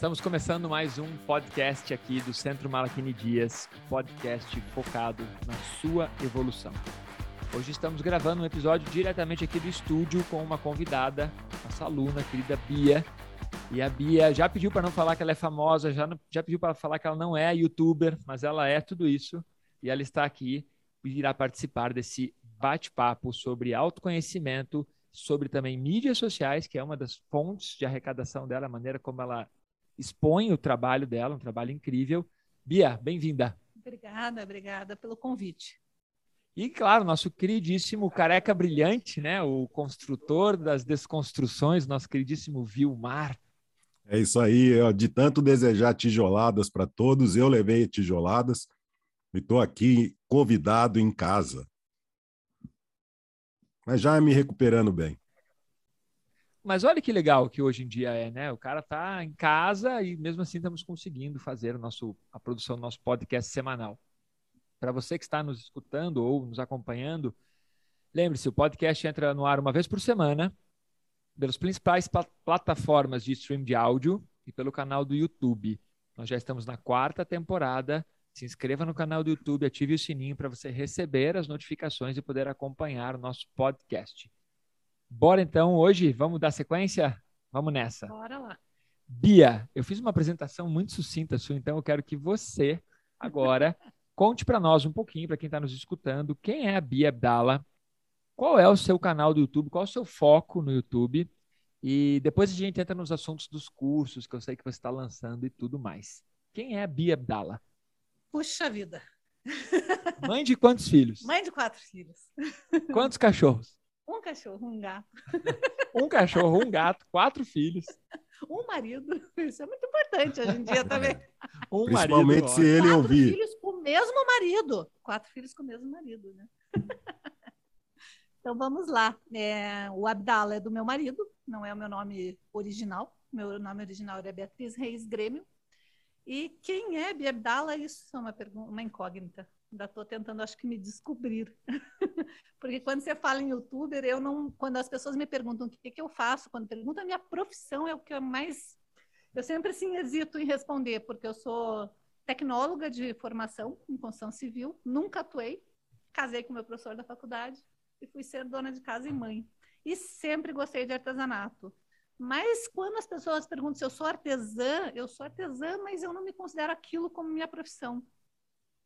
Estamos começando mais um podcast aqui do Centro Malaquini Dias, podcast focado na sua evolução. Hoje estamos gravando um episódio diretamente aqui do estúdio com uma convidada, nossa aluna, querida Bia. E a Bia já pediu para não falar que ela é famosa, já, já pediu para falar que ela não é youtuber, mas ela é tudo isso. E ela está aqui e irá participar desse bate-papo sobre autoconhecimento, sobre também mídias sociais, que é uma das fontes de arrecadação dela, a maneira como ela expõe o trabalho dela, um trabalho incrível. Bia, bem-vinda. Obrigada, obrigada pelo convite. E, claro, nosso queridíssimo careca brilhante, né? O construtor das desconstruções, nosso queridíssimo Vilmar. É isso aí, de tanto desejar tijoladas para todos, eu levei tijoladas e estou aqui convidado em casa mas já me recuperando bem. Mas olha que legal que hoje em dia é, né? O cara tá em casa e mesmo assim estamos conseguindo fazer o nosso, a produção do nosso podcast semanal. Para você que está nos escutando ou nos acompanhando, lembre-se, o podcast entra no ar uma vez por semana, pelas principais plataformas de stream de áudio e pelo canal do YouTube. Nós já estamos na quarta temporada se inscreva no canal do YouTube, ative o sininho para você receber as notificações e poder acompanhar o nosso podcast. Bora então hoje, vamos dar sequência? Vamos nessa. Bora lá. Bia, eu fiz uma apresentação muito sucinta sua, então eu quero que você agora conte para nós um pouquinho, para quem está nos escutando, quem é a Bia Abdala, qual é o seu canal do YouTube, qual é o seu foco no YouTube, e depois a gente entra nos assuntos dos cursos que eu sei que você está lançando e tudo mais. Quem é a Bia Abdala? Puxa vida. Mãe de quantos filhos? Mãe de quatro filhos. Quantos cachorros? Um cachorro, um gato. um cachorro, um gato, quatro filhos. Um marido. Isso é muito importante hoje em dia também. Um Principalmente marido, se ele quatro ouvir. Quatro filhos com o mesmo marido. Quatro filhos com o mesmo marido, né? então vamos lá. É, o Abdala é do meu marido, não é o meu nome original. Meu nome original é Beatriz Reis Grêmio. E quem é Biabdala? Isso é uma, pergunta, uma incógnita. Ainda estou tentando, acho que, me descobrir. Porque quando você fala em youtuber, eu não. Quando as pessoas me perguntam o que, que eu faço, quando perguntam a minha profissão, é o que eu mais. Eu sempre assim hesito em responder, porque eu sou tecnóloga de formação em construção civil, nunca atuei, casei com meu professor da faculdade e fui ser dona de casa e mãe. E sempre gostei de artesanato. Mas quando as pessoas perguntam se eu sou artesã, eu sou artesã, mas eu não me considero aquilo como minha profissão.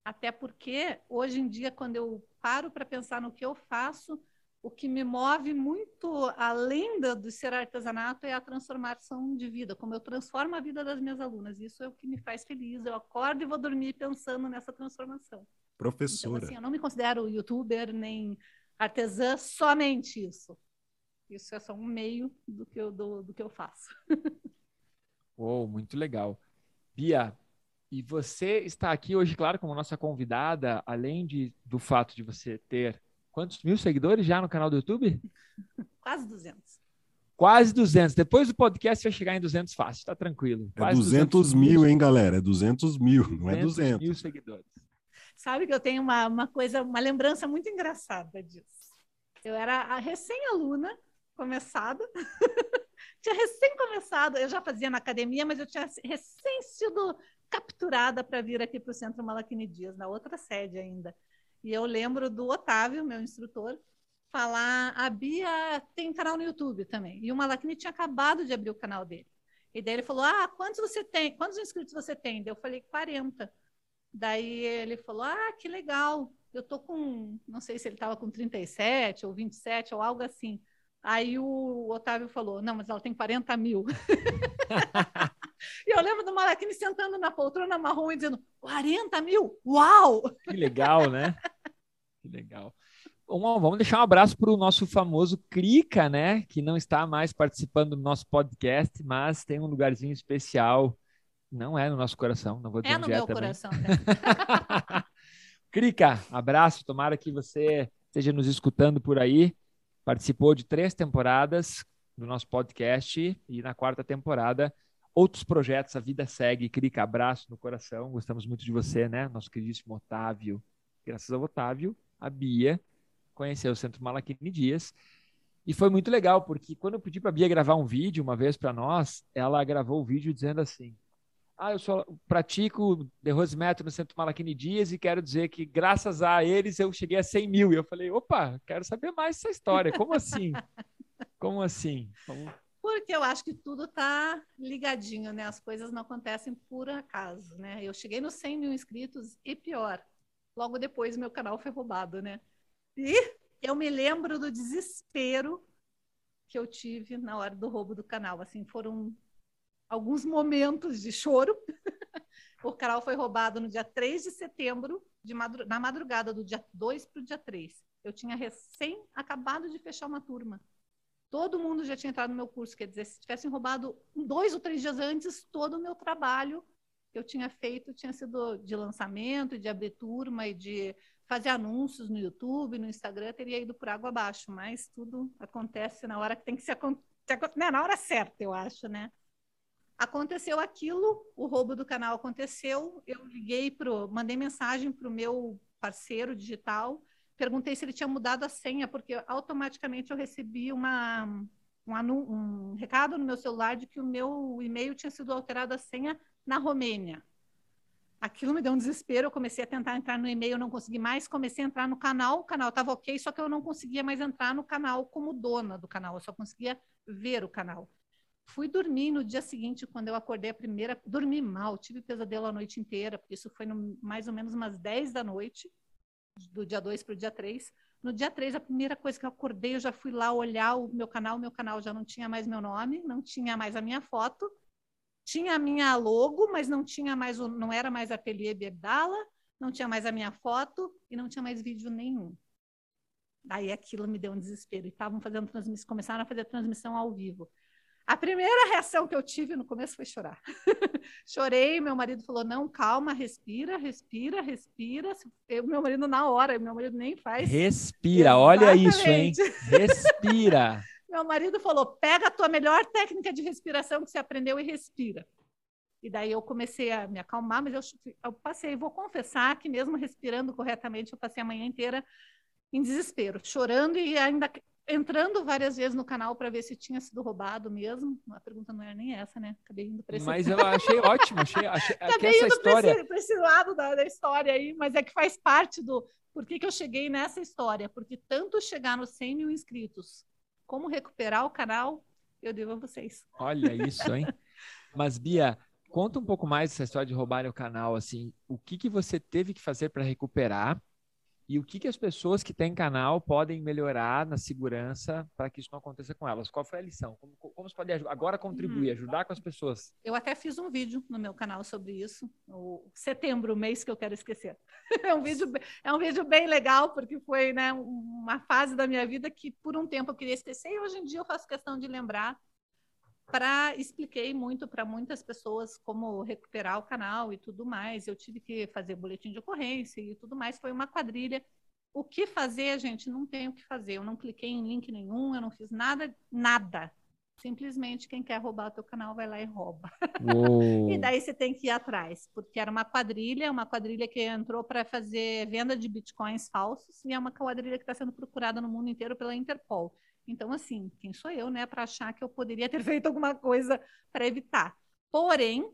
Até porque, hoje em dia, quando eu paro para pensar no que eu faço, o que me move muito além do ser artesanato é a transformação de vida, como eu transformo a vida das minhas alunas. Isso é o que me faz feliz. Eu acordo e vou dormir pensando nessa transformação. Professora. Então, assim, eu não me considero youtuber nem artesã, somente isso. Isso é só um meio do que eu, do, do que eu faço. oh, muito legal. Bia, e você está aqui hoje, claro, como nossa convidada, além de, do fato de você ter quantos mil seguidores já no canal do YouTube? Quase 200. Quase 200. Depois do podcast vai chegar em 200 fácil, tá tranquilo. É Quase é 200, 200 mil, hein, galera? É 200 mil, não é 200. mil seguidores. Sabe que eu tenho uma, uma coisa, uma lembrança muito engraçada disso. Eu era recém-aluna começado. tinha recém começado, eu já fazia na academia, mas eu tinha recém sido capturada para vir aqui para o Centro Malaquini Dias, na outra sede ainda. E eu lembro do Otávio, meu instrutor, falar: a Bia tem canal no YouTube também. E o Malaquini tinha acabado de abrir o canal dele. E daí ele falou: Ah, quantos você tem? Quantos inscritos você tem? Daí eu falei: 40. Daí ele falou: Ah, que legal. Eu tô com, não sei se ele estava com 37 ou 27 ou algo assim. Aí o Otávio falou: não, mas ela tem 40 mil. e eu lembro do Malaquini sentando na poltrona marrom e dizendo: 40 mil? Uau! Que legal, né? que legal. Bom, vamos deixar um abraço para o nosso famoso Crica, né? Que não está mais participando do nosso podcast, mas tem um lugarzinho especial. Não é no nosso coração, não vou dizer É no é meu também. coração. Né? Crica, abraço. Tomara que você esteja nos escutando por aí participou de três temporadas do nosso podcast e na quarta temporada outros projetos, a vida segue, clica, abraço no coração, gostamos muito de você, né? Nosso queridíssimo Otávio. Graças ao Otávio, a Bia conheceu o Centro Malaquini Dias. E foi muito legal, porque quando eu pedi para a Bia gravar um vídeo uma vez para nós, ela gravou o vídeo dizendo assim: Ah, eu só pratico derrosimetro no Centro Malaquini Dias e quero dizer que, graças a eles, eu cheguei a 100 mil. E eu falei, opa, quero saber mais dessa história. Como assim? Como assim? Como... Porque eu acho que tudo está ligadinho, né? As coisas não acontecem por acaso, né? Eu cheguei nos 100 mil inscritos e pior, logo depois meu canal foi roubado, né? E eu me lembro do desespero que eu tive na hora do roubo do canal. Assim, foram alguns momentos de choro. o canal foi roubado no dia 3 de setembro, de madru na madrugada do dia 2 para o dia 3. Eu tinha recém acabado de fechar uma turma. Todo mundo já tinha entrado no meu curso, quer dizer, se tivessem roubado dois ou três dias antes, todo o meu trabalho que eu tinha feito tinha sido de lançamento, de abrir turma e de fazer anúncios no YouTube, no Instagram, teria ido por água abaixo, mas tudo acontece na hora que tem que ser né, na hora certa, eu acho, né? Aconteceu aquilo, o roubo do canal aconteceu, eu liguei pro, mandei mensagem para o meu parceiro digital, perguntei se ele tinha mudado a senha, porque automaticamente eu recebi uma, um, um recado no meu celular de que o meu e-mail tinha sido alterado a senha na Romênia. Aquilo me deu um desespero, eu comecei a tentar entrar no e-mail, não consegui mais, comecei a entrar no canal, o canal estava ok, só que eu não conseguia mais entrar no canal como dona do canal, eu só conseguia ver o canal. Fui dormir no dia seguinte, quando eu acordei a primeira, dormi mal, tive pesadelo a noite inteira, porque isso foi no, mais ou menos umas 10 da noite, do dia 2 para o dia 3. No dia 3, a primeira coisa que eu acordei, eu já fui lá olhar o meu canal, o meu canal já não tinha mais meu nome, não tinha mais a minha foto, tinha a minha logo, mas não tinha mais o, não era mais Ateliê Berdala, não tinha mais a minha foto e não tinha mais vídeo nenhum. Daí aquilo me deu um desespero. E estavam fazendo transmissão, começaram a fazer transmissão ao vivo. A primeira reação que eu tive no começo foi chorar. Chorei, meu marido falou: não, calma, respira, respira, respira. Eu, meu marido, na hora, meu marido nem faz. Respira, Exatamente. olha isso, hein? Respira. meu marido falou: pega a tua melhor técnica de respiração que você aprendeu e respira. E daí eu comecei a me acalmar, mas eu, eu passei, vou confessar que mesmo respirando corretamente, eu passei a manhã inteira em desespero, chorando e ainda entrando várias vezes no canal para ver se tinha sido roubado mesmo. A pergunta não era nem essa, né? Acabei indo para esse Mas eu achei ótimo, achei, achei Acabei essa indo história. Para esse, esse, lado da, da, história aí, mas é que faz parte do. Por que, que eu cheguei nessa história? Porque tanto chegar nos 100 mil inscritos, como recuperar o canal, eu devo a vocês. Olha isso, hein? mas, Bia, conta um pouco mais dessa história de roubar o canal, assim. O que, que você teve que fazer para recuperar? E o que, que as pessoas que têm canal podem melhorar na segurança para que isso não aconteça com elas? Qual foi a lição? Como, como você pode agora contribuir, uhum. ajudar com as pessoas? Eu até fiz um vídeo no meu canal sobre isso, o setembro, o mês que eu quero esquecer. É um vídeo, é um vídeo bem legal, porque foi né, uma fase da minha vida que por um tempo eu queria esquecer e hoje em dia eu faço questão de lembrar para expliquei muito para muitas pessoas como recuperar o canal e tudo mais. Eu tive que fazer boletim de ocorrência e tudo mais. Foi uma quadrilha. O que fazer, gente? Não tem o que fazer. Eu não cliquei em link nenhum, eu não fiz nada, nada. Simplesmente quem quer roubar o teu canal vai lá e rouba. e daí você tem que ir atrás, porque era uma quadrilha, uma quadrilha que entrou para fazer venda de bitcoins falsos e é uma quadrilha que está sendo procurada no mundo inteiro pela Interpol. Então, assim, quem sou eu, né, para achar que eu poderia ter feito alguma coisa para evitar? Porém,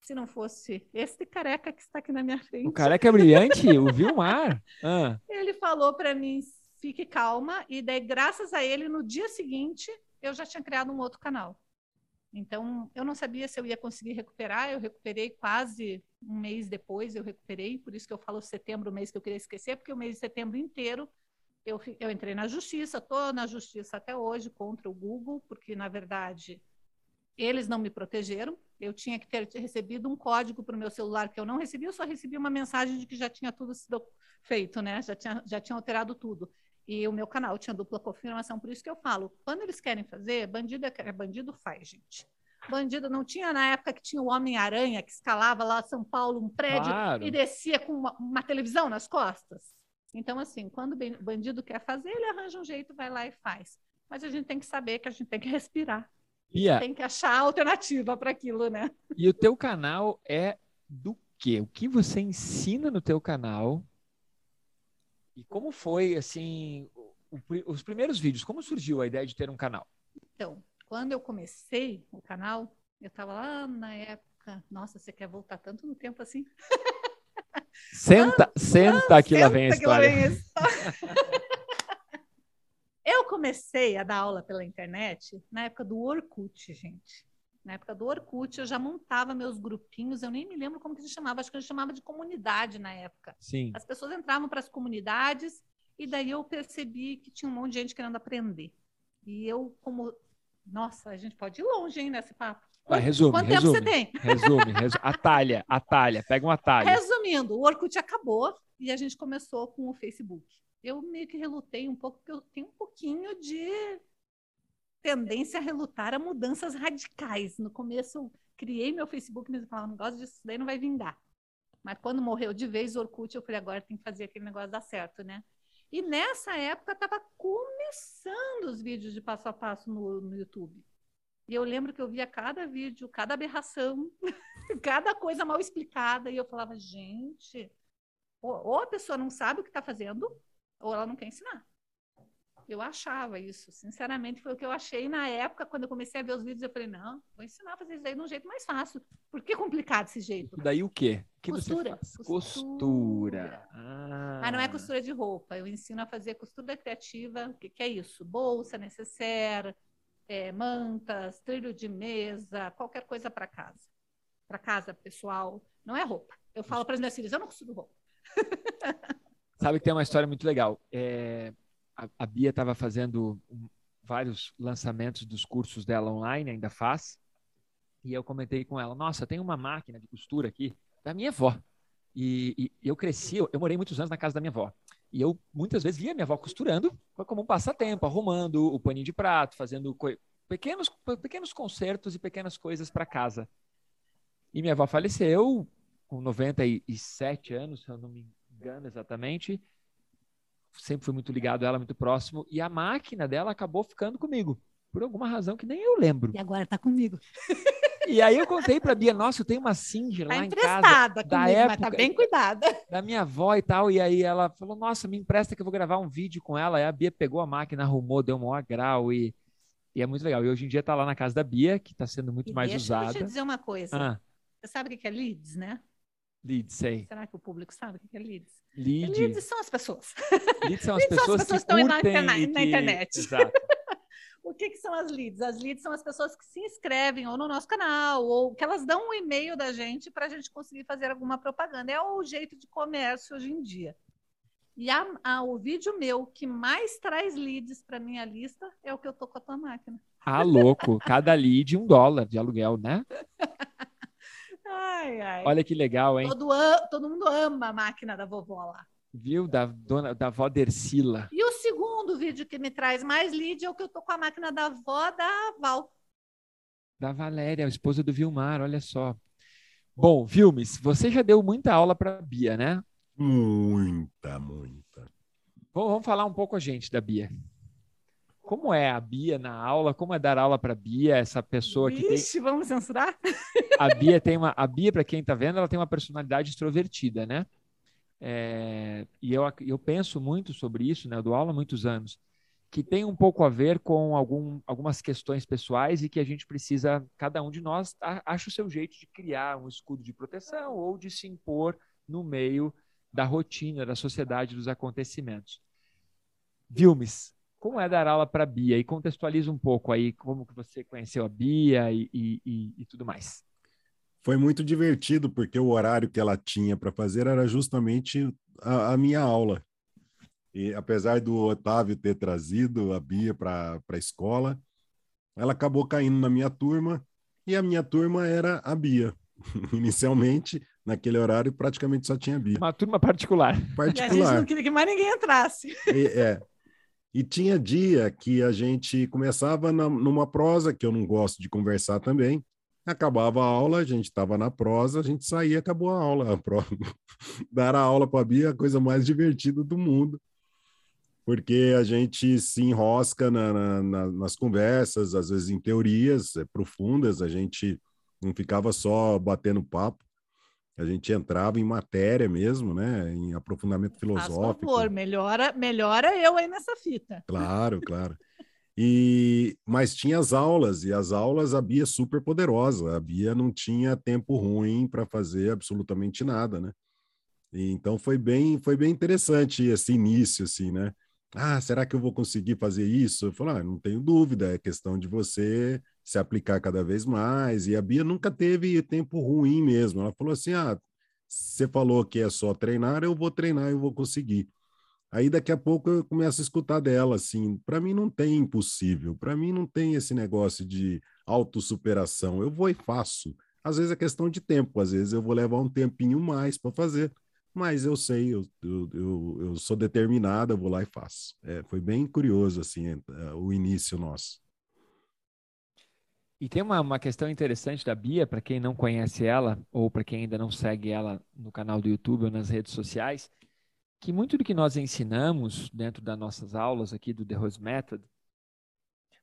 se não fosse esse careca que está aqui na minha frente. O careca é brilhante, o Vilmar. Ah. Ele falou para mim: fique calma, e daí, graças a ele, no dia seguinte, eu já tinha criado um outro canal. Então, eu não sabia se eu ia conseguir recuperar, eu recuperei quase um mês depois, eu recuperei, por isso que eu falo setembro, o mês que eu queria esquecer, porque o mês de setembro inteiro eu, eu entrei na justiça, estou na justiça até hoje contra o Google, porque, na verdade, eles não me protegeram. Eu tinha que ter recebido um código para o meu celular que eu não recebi, eu só recebi uma mensagem de que já tinha tudo sido feito, né? Já tinha, já tinha alterado tudo. E o meu canal tinha dupla confirmação, por isso que eu falo, quando eles querem fazer, bandido é, é bandido faz, gente. Bandido não tinha na época que tinha o Homem-Aranha que escalava lá São Paulo, um prédio claro. e descia com uma, uma televisão nas costas. Então, assim, quando o bandido quer fazer, ele arranja um jeito, vai lá e faz. Mas a gente tem que saber que a gente tem que respirar. Yeah. Tem que achar alternativa para aquilo, né? E o teu canal é do quê? O que você ensina no teu canal? E como foi, assim, o, os primeiros vídeos? Como surgiu a ideia de ter um canal? Então, quando eu comecei o canal, eu estava lá na época época, nossa, você quer voltar tanto no tempo assim? Senta, ah, senta ah, que lá vem a história. Vem a história. eu comecei a dar aula pela internet na época do Orkut, gente. Na época do Orkut, eu já montava meus grupinhos, eu nem me lembro como que se chamava, acho que a gente chamava de comunidade na época. Sim. As pessoas entravam para as comunidades e daí eu percebi que tinha um monte de gente querendo aprender. E eu, como. Nossa, a gente pode ir longe, hein, nesse papo. Vai, resume, Quanto resume, tempo você tem? Resume, resume. Atalha, atalha, pega um atalho. Resumindo, o Orkut acabou e a gente começou com o Facebook. Eu meio que relutei um pouco, porque eu tenho um pouquinho de tendência a relutar a mudanças radicais. No começo, eu criei meu Facebook, mas eu falava, não gosto disso, isso daí não vai vingar. Mas quando morreu de vez o Orkut, eu falei, agora tem que fazer aquele negócio dar certo, né? E nessa época estava começando os vídeos de passo a passo no, no YouTube. E eu lembro que eu via cada vídeo, cada aberração, cada coisa mal explicada, e eu falava, gente, ou a pessoa não sabe o que está fazendo, ou ela não quer ensinar. Eu achava isso, sinceramente, foi o que eu achei na época, quando eu comecei a ver os vídeos, eu falei, não, vou ensinar a fazer isso aí de um jeito mais fácil. Por que complicado desse jeito? Daí o quê? Que costura. Costura. costura. Ah. ah. não é costura de roupa, eu ensino a fazer costura criativa, o que, que é isso? Bolsa, necessaire, é, mantas, trilho de mesa, qualquer coisa para casa. Para casa, pessoal, não é roupa. Eu falo para as minhas filhas, eu não costuro roupa. Sabe que tem uma história muito legal. É, a, a Bia estava fazendo um, vários lançamentos dos cursos dela online, ainda faz. E eu comentei com ela: Nossa, tem uma máquina de costura aqui da minha avó. E, e eu cresci, eu, eu, morei muitos anos na casa da minha avó. E eu muitas vezes via minha avó costurando como um passatempo, arrumando o paninho de prato, fazendo pequenos, pequenos concertos e pequenas coisas para casa. E minha avó faleceu com 97 anos, se eu não me engano exatamente sempre fui muito ligado a ela, muito próximo, e a máquina dela acabou ficando comigo, por alguma razão que nem eu lembro. E agora está comigo. E aí eu contei para Bia, nossa, eu tenho uma Singer tá lá em casa da comigo, época, mas tá bem cuidada. Da minha avó e tal, e aí ela falou, nossa, me empresta que eu vou gravar um vídeo com ela. Aí a Bia pegou a máquina, arrumou, deu um maior grau e, e é muito legal. E hoje em dia está lá na casa da Bia, que está sendo muito e mais deixa usada. Deixa eu te dizer uma coisa. Ah. Você sabe o que é leads, né? Leads, sei. Será que o público sabe o que é leads? Lead. Leads são as pessoas. Leads são as pessoas, são as pessoas que, que estão na, internet. Na internet. Exato. O que, que, são as leads? As leads são as pessoas que se inscrevem ou no nosso canal, ou que elas dão um e-mail da gente para a gente conseguir fazer alguma propaganda. É o jeito de comércio hoje em dia. E a, a, o vídeo meu que mais traz leads para minha lista é o que eu tô com a tua máquina. Ah, louco! Cada lead um dólar de aluguel, né? Ai, ai. Olha que legal, hein? Todo, todo mundo ama a máquina da vovó lá. Viu? Da, dona, da avó Dercila. E o segundo vídeo que me traz mais lead é o que eu tô com a máquina da avó da Val. Da Valéria, a esposa do Vilmar, olha só. Bom, Vilmes, você já deu muita aula para Bia, né? Muita, muita. Bom, vamos falar um pouco a gente da Bia. Como é a Bia na aula? Como é dar aula para a Bia, essa pessoa que Ixi, tem... vamos censurar? A Bia tem uma, a Bia para quem está vendo, ela tem uma personalidade extrovertida, né? É... E eu, eu penso muito sobre isso, né? Eu dou aula há muitos anos, que tem um pouco a ver com algum, algumas questões pessoais e que a gente precisa, cada um de nós acha o seu jeito de criar um escudo de proteção ou de se impor no meio da rotina, da sociedade, dos acontecimentos. Vilmes, como é dar aula para a Bia? E contextualiza um pouco aí como que você conheceu a Bia e, e, e, e tudo mais. Foi muito divertido, porque o horário que ela tinha para fazer era justamente a, a, minha aula. E apesar do Otávio ter trazido a Bia para a escola, ela acabou caindo na minha turma, e a minha turma era a Bia. Inicialmente, naquele horário, praticamente só tinha Bia. Uma turma particular. Particular. E a gente não queria que mais ninguém entrasse. E, é. E tinha dia que a gente começava na, numa prosa, que eu não gosto de conversar também. Acabava a aula, a gente estava na prosa, a gente saía, acabou a aula. A pro... Dar a aula para a Bia é a coisa mais divertida do mundo, porque a gente se enrosca na, na, nas conversas, às vezes em teorias é, profundas, a gente não ficava só batendo papo a gente entrava em matéria mesmo, né? Em aprofundamento filosófico. Por favor, melhora, melhora eu aí nessa fita. Claro, claro. E, mas tinha as aulas, e as aulas a Bia é super poderosa. A Bia não tinha tempo ruim para fazer absolutamente nada, né? E, então foi bem, foi bem interessante esse início, assim, né? Ah, será que eu vou conseguir fazer isso? Eu falo, ah, não tenho dúvida, é questão de você se aplicar cada vez mais. E a Bia nunca teve tempo ruim mesmo. Ela falou assim: ah, você falou que é só treinar, eu vou treinar, eu vou conseguir. Aí daqui a pouco eu começo a escutar dela assim, para mim não tem impossível, para mim não tem esse negócio de autossuperação, eu vou e faço. Às vezes é questão de tempo, às vezes eu vou levar um tempinho mais para fazer, mas eu sei, eu, eu, eu, eu, sou determinada, eu vou lá e faço. É, foi bem curioso assim é, o início nosso. E tem uma, uma questão interessante da Bia, para quem não conhece ela, ou para quem ainda não segue ela no canal do YouTube ou nas redes sociais, que muito do que nós ensinamos dentro das nossas aulas aqui do The Rose Method,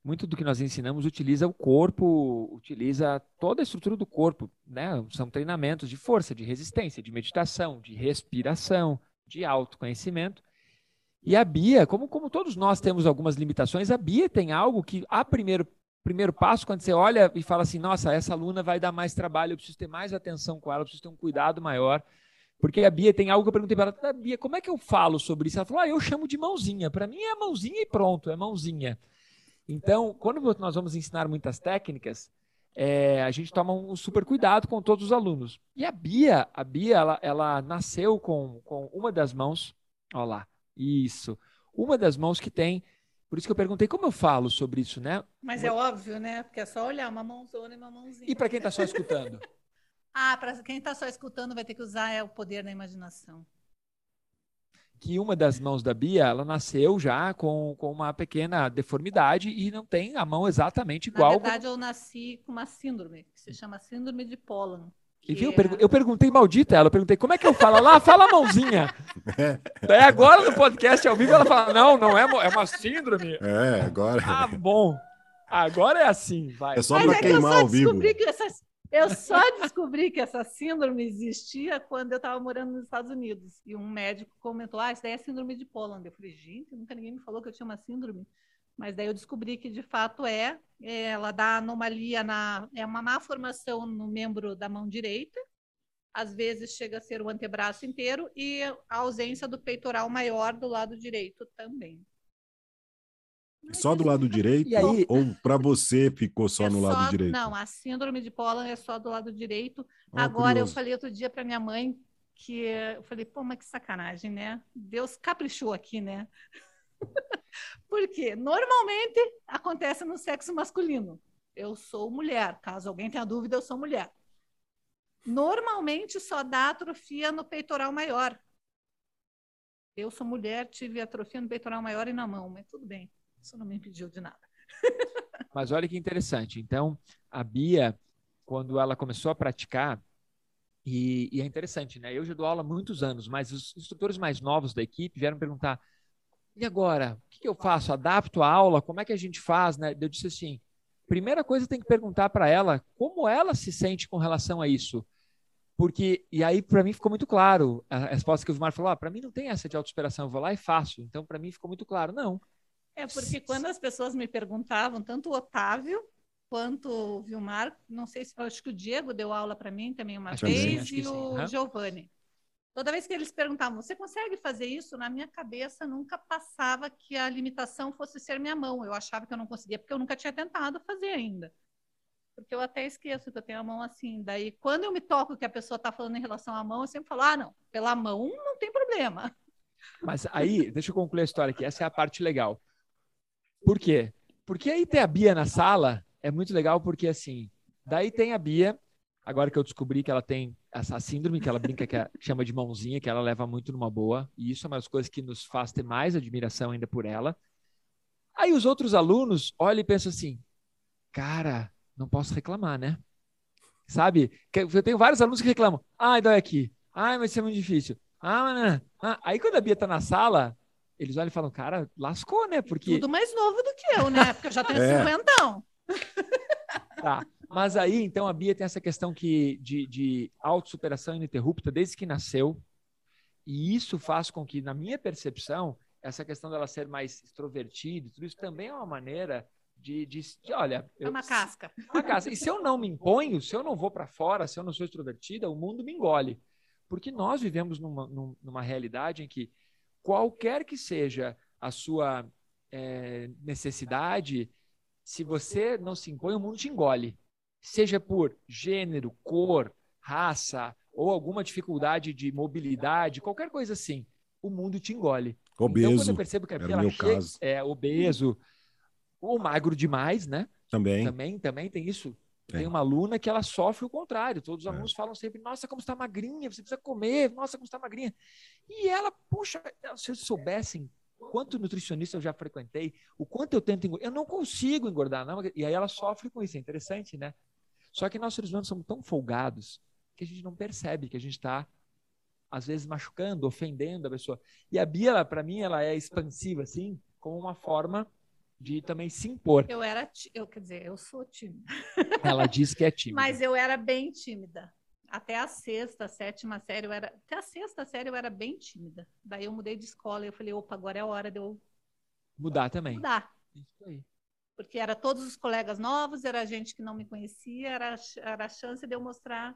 muito do que nós ensinamos utiliza o corpo, utiliza toda a estrutura do corpo, né? São treinamentos de força, de resistência, de meditação, de respiração, de autoconhecimento. E a Bia, como, como todos nós temos algumas limitações, a Bia tem algo que, a primeiro primeiro passo, quando você olha e fala assim, nossa, essa aluna vai dar mais trabalho, eu preciso ter mais atenção com ela, eu preciso ter um cuidado maior. Porque a Bia tem algo que eu perguntei para ela, Bia, como é que eu falo sobre isso? Ela falou, ah, eu chamo de mãozinha. Para mim é mãozinha e pronto, é mãozinha. Então, quando nós vamos ensinar muitas técnicas, é, a gente toma um super cuidado com todos os alunos. E a Bia, a Bia, ela, ela nasceu com, com uma das mãos, olha lá, isso, uma das mãos que tem por isso que eu perguntei como eu falo sobre isso, né? Mas é óbvio, né? Porque é só olhar uma mãozona e uma mãozinha. E para quem está só escutando? ah, para quem está só escutando vai ter que usar é o poder da imaginação. Que uma das mãos da Bia, ela nasceu já com, com uma pequena deformidade e não tem a mão exatamente igual. Na verdade, como... eu nasci com uma síndrome, que se chama síndrome de Pollan. E viu, eu perguntei maldita ela, eu perguntei como é que eu falo lá, fala a mãozinha. Daí agora no podcast ao vivo ela fala, não, não é, é uma síndrome. É, agora. Ah, bom. Agora é assim, vai. É só para é queimar ao vivo. Essa, eu só descobri que essa síndrome existia quando eu estava morando nos Estados Unidos. E um médico comentou, ah, isso daí é síndrome de Poland. Eu falei, gente, nunca ninguém me falou que eu tinha uma síndrome. Mas daí eu descobri que de fato é, é, ela dá anomalia na é uma má formação no membro da mão direita, às vezes chega a ser o antebraço inteiro e a ausência do peitoral maior do lado direito também. Só do lado direito aí... ou para você ficou só é no só, lado direito? Não, a síndrome de Polan é só do lado direito. Ah, Agora curioso. eu falei outro dia para minha mãe que eu falei, pô, mas que sacanagem, né? Deus caprichou aqui, né? Porque normalmente acontece no sexo masculino. Eu sou mulher. Caso alguém tenha dúvida, eu sou mulher. Normalmente só dá atrofia no peitoral maior. Eu sou mulher, tive atrofia no peitoral maior e na mão, mas tudo bem. Isso não me impediu de nada. mas olha que interessante. Então, a Bia, quando ela começou a praticar, e, e, é interessante, né? Eu já dou aula há muitos anos, mas os instrutores mais novos da equipe vieram perguntar: e agora? O que eu faço? Adapto a aula? Como é que a gente faz? Né? Eu disse assim: primeira coisa tem que perguntar para ela como ela se sente com relação a isso. Porque, e aí para mim ficou muito claro, a resposta que o Vilmar falou, ah, para mim não tem essa de autossuperação, eu vou lá e faço. Então para mim ficou muito claro, não. É porque quando as pessoas me perguntavam, tanto o Otávio quanto o Vilmar, não sei se acho que o Diego deu aula para mim também uma acho vez sim, e o uhum. Giovanni. Toda vez que eles perguntavam, você consegue fazer isso? Na minha cabeça nunca passava que a limitação fosse ser minha mão. Eu achava que eu não conseguia, porque eu nunca tinha tentado fazer ainda. Porque eu até esqueço que eu tenho a mão assim. Daí, quando eu me toco que a pessoa está falando em relação à mão, eu sempre falo, ah, não, pela mão não tem problema. Mas aí, deixa eu concluir a história aqui. Essa é a parte legal. Por quê? Porque aí ter a Bia na sala é muito legal, porque assim, daí tem a Bia, agora que eu descobri que ela tem essa síndrome que ela brinca que, é, chama de mãozinha, que ela leva muito numa boa, e isso é uma das coisas que nos faz ter mais admiração ainda por ela. Aí os outros alunos olham e pensam assim: cara, não posso reclamar, né? Sabe? Eu tenho vários alunos que reclamam: ai, dói aqui, ai, mas isso é muito difícil. Ah, ah. Aí quando a Bia tá na sala, eles olham e falam: cara, lascou, né? Porque. Tudo mais novo do que eu, né? Porque eu já tenho é. 50. Tá. Mas aí, então, a Bia tem essa questão que, de, de autossuperação ininterrupta desde que nasceu. E isso faz com que, na minha percepção, essa questão dela ser mais extrovertida, tudo isso também é uma maneira de, de, de olha, é uma casca. Uma casca. E se eu não me imponho, se eu não vou para fora, se eu não sou extrovertida, o mundo me engole. Porque nós vivemos numa, numa realidade em que qualquer que seja a sua é, necessidade, se você não se impõe, o mundo te engole. Seja por gênero, cor, raça ou alguma dificuldade de mobilidade, qualquer coisa assim, o mundo te engole. Obeso. Então, quando eu percebo que era meu chega, caso. é obeso, ou magro demais, né? Também. Também, também tem isso. Tem. tem uma aluna que ela sofre o contrário. Todos os é. alunos é. falam sempre: Nossa, como está magrinha, você precisa comer, nossa, como está magrinha. E ela, puxa, se eles soubessem quanto nutricionista eu já frequentei, o quanto eu tento engordar, eu não consigo engordar, não. E aí ela sofre com isso, é interessante, né? Só que nós seres humanos somos tão folgados que a gente não percebe que a gente está, às vezes, machucando, ofendendo a pessoa. E a Bia, para mim, ela é expansiva, assim, como uma forma de também se impor. Eu era, eu quer dizer, eu sou tímida. Ela diz que é tímida. Mas eu era bem tímida. Até a sexta, sétima série, eu era. Até a sexta série eu era bem tímida. Daí eu mudei de escola e eu falei, opa, agora é a hora de eu mudar também. Mudar. Isso aí. Porque era todos os colegas novos, era gente que não me conhecia, era, era a chance de eu mostrar,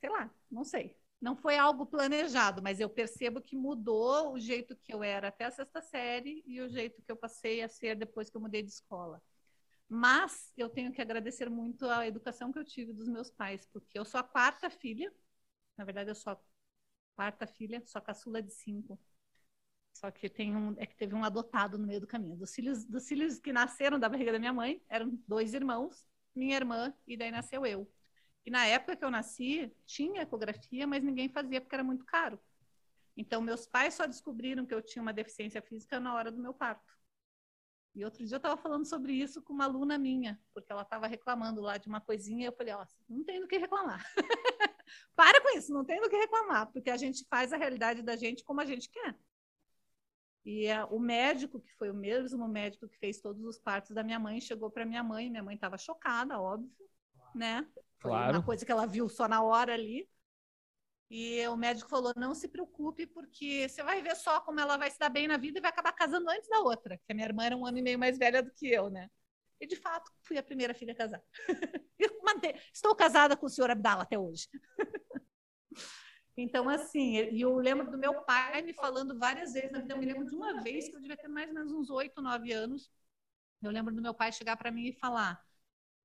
sei lá, não sei. Não foi algo planejado, mas eu percebo que mudou o jeito que eu era até a sexta série e o jeito que eu passei a ser depois que eu mudei de escola. Mas eu tenho que agradecer muito a educação que eu tive dos meus pais, porque eu sou a quarta filha, na verdade eu sou a quarta filha, sou a caçula de cinco. Só que tem um, é que teve um adotado no meio do caminho. Dos filhos, dos filhos que nasceram da barriga da minha mãe, eram dois irmãos, minha irmã, e daí nasceu eu. E na época que eu nasci, tinha ecografia, mas ninguém fazia porque era muito caro. Então, meus pais só descobriram que eu tinha uma deficiência física na hora do meu parto. E outro dia eu estava falando sobre isso com uma aluna minha, porque ela estava reclamando lá de uma coisinha, e eu falei, ó, não tem do que reclamar. Para com isso, não tem do que reclamar, porque a gente faz a realidade da gente como a gente quer. E a, o médico, que foi o mesmo médico que fez todos os partos da minha mãe, chegou para minha mãe, minha mãe estava chocada, óbvio, né? Foi claro. uma coisa que ela viu só na hora ali. E o médico falou: não se preocupe, porque você vai ver só como ela vai se dar bem na vida e vai acabar casando antes da outra, que a minha irmã era um ano e meio mais velha do que eu, né? E de fato, fui a primeira filha a casar. Estou casada com o senhor Abdala até hoje. então, assim, e eu lembro do meu pai me falando várias vezes na vida. Eu me lembro de uma vez que eu devia ter mais ou menos uns oito, nove anos. Eu lembro do meu pai chegar para mim e falar: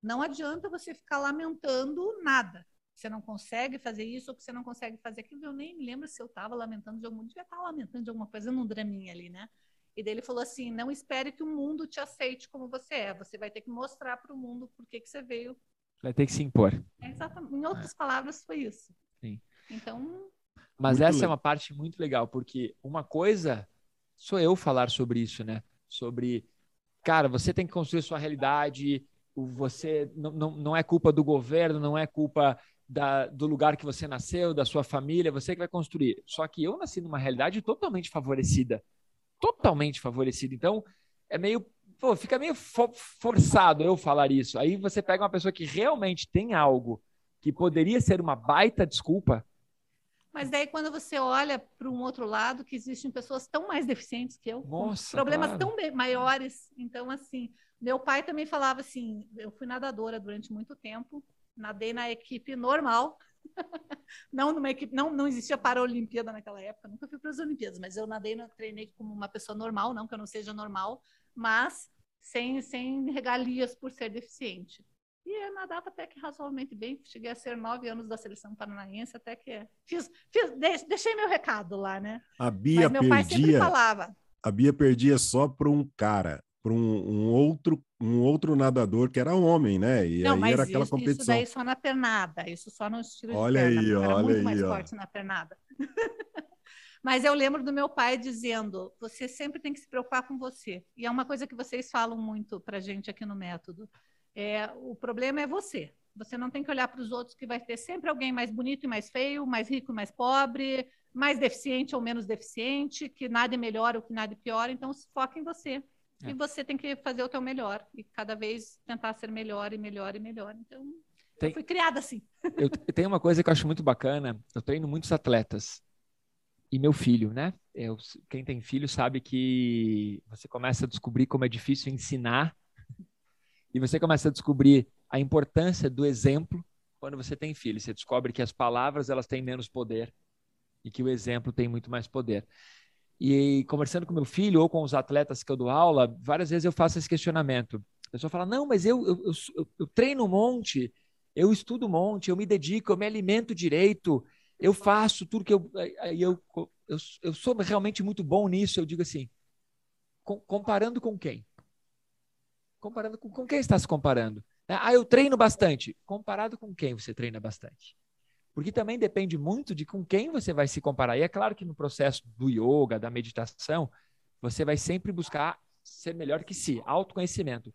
não adianta você ficar lamentando nada. Você não consegue fazer isso ou que você não consegue fazer aquilo. Eu nem me lembro se eu estava lamentando de algum. Devia estar lamentando de alguma coisa num draminha ali, né? E daí ele falou assim: não espere que o mundo te aceite como você é. Você vai ter que mostrar para o mundo por que, que você veio. Vai ter que se impor. É exatamente. Em outras é. palavras, foi isso. Sim. Então. Mas essa legal. é uma parte muito legal, porque uma coisa sou eu falar sobre isso, né? Sobre, cara, você tem que construir sua realidade, você não, não, não é culpa do governo, não é culpa da, do lugar que você nasceu, da sua família, você que vai construir. Só que eu nasci numa realidade totalmente favorecida. Totalmente favorecida. Então, é meio. Pô, fica meio fo forçado eu falar isso. Aí você pega uma pessoa que realmente tem algo que poderia ser uma baita desculpa. Mas daí, quando você olha para um outro lado, que existem pessoas tão mais deficientes que eu, Nossa, problemas claro. tão maiores. Então, assim, meu pai também falava assim: eu fui nadadora durante muito tempo, nadei na equipe normal, não numa equipe, não, não existia Paralimpíada naquela época, nunca fui para as Olimpíadas, mas eu nadei, treinei como uma pessoa normal, não que eu não seja normal, mas sem, sem regalias por ser deficiente. E eu nadava até que razoavelmente bem, cheguei a ser nove anos da seleção paranaense, até que fiz, fiz deixei meu recado lá, né? A Bia mas meu perdia, pai sempre falava. A Bia perdia só para um cara para um, um, outro um outro nadador que era homem, né? E não, aí era aquela isso, competição. Isso daí só na pernada, isso só no estilo olha de perna, aí, era olha muito aí, mais ó. forte na pernada. Mas eu lembro do meu pai dizendo: você sempre tem que se preocupar com você. E é uma coisa que vocês falam muito para gente aqui no método. É, o problema é você. Você não tem que olhar para os outros, que vai ter sempre alguém mais bonito e mais feio, mais rico e mais pobre, mais deficiente ou menos deficiente, que nada é melhor ou que nada é pior. Então, se foca em você. É. E você tem que fazer o teu melhor e cada vez tentar ser melhor e melhor e melhor. Então, tem, eu fui criada assim. Eu, tenho uma coisa que eu acho muito bacana. Eu treino muitos atletas. e meu filho, né? Eu, quem tem filho sabe que você começa a descobrir como é difícil ensinar e você começa a descobrir a importância do exemplo quando você tem filho. Você descobre que as palavras elas têm menos poder e que o exemplo tem muito mais poder. E conversando com meu filho ou com os atletas que eu dou aula, várias vezes eu faço esse questionamento. A pessoa fala: Não, mas eu, eu, eu, eu treino um monte, eu estudo um monte, eu me dedico, eu me alimento direito, eu faço tudo que eu, eu, eu, eu sou realmente muito bom nisso. Eu digo assim, com, comparando com quem? Comparando com, com quem está se comparando? Ah, eu treino bastante. Comparado com quem você treina bastante? Porque também depende muito de com quem você vai se comparar. E é claro que no processo do yoga, da meditação, você vai sempre buscar ser melhor que si, autoconhecimento.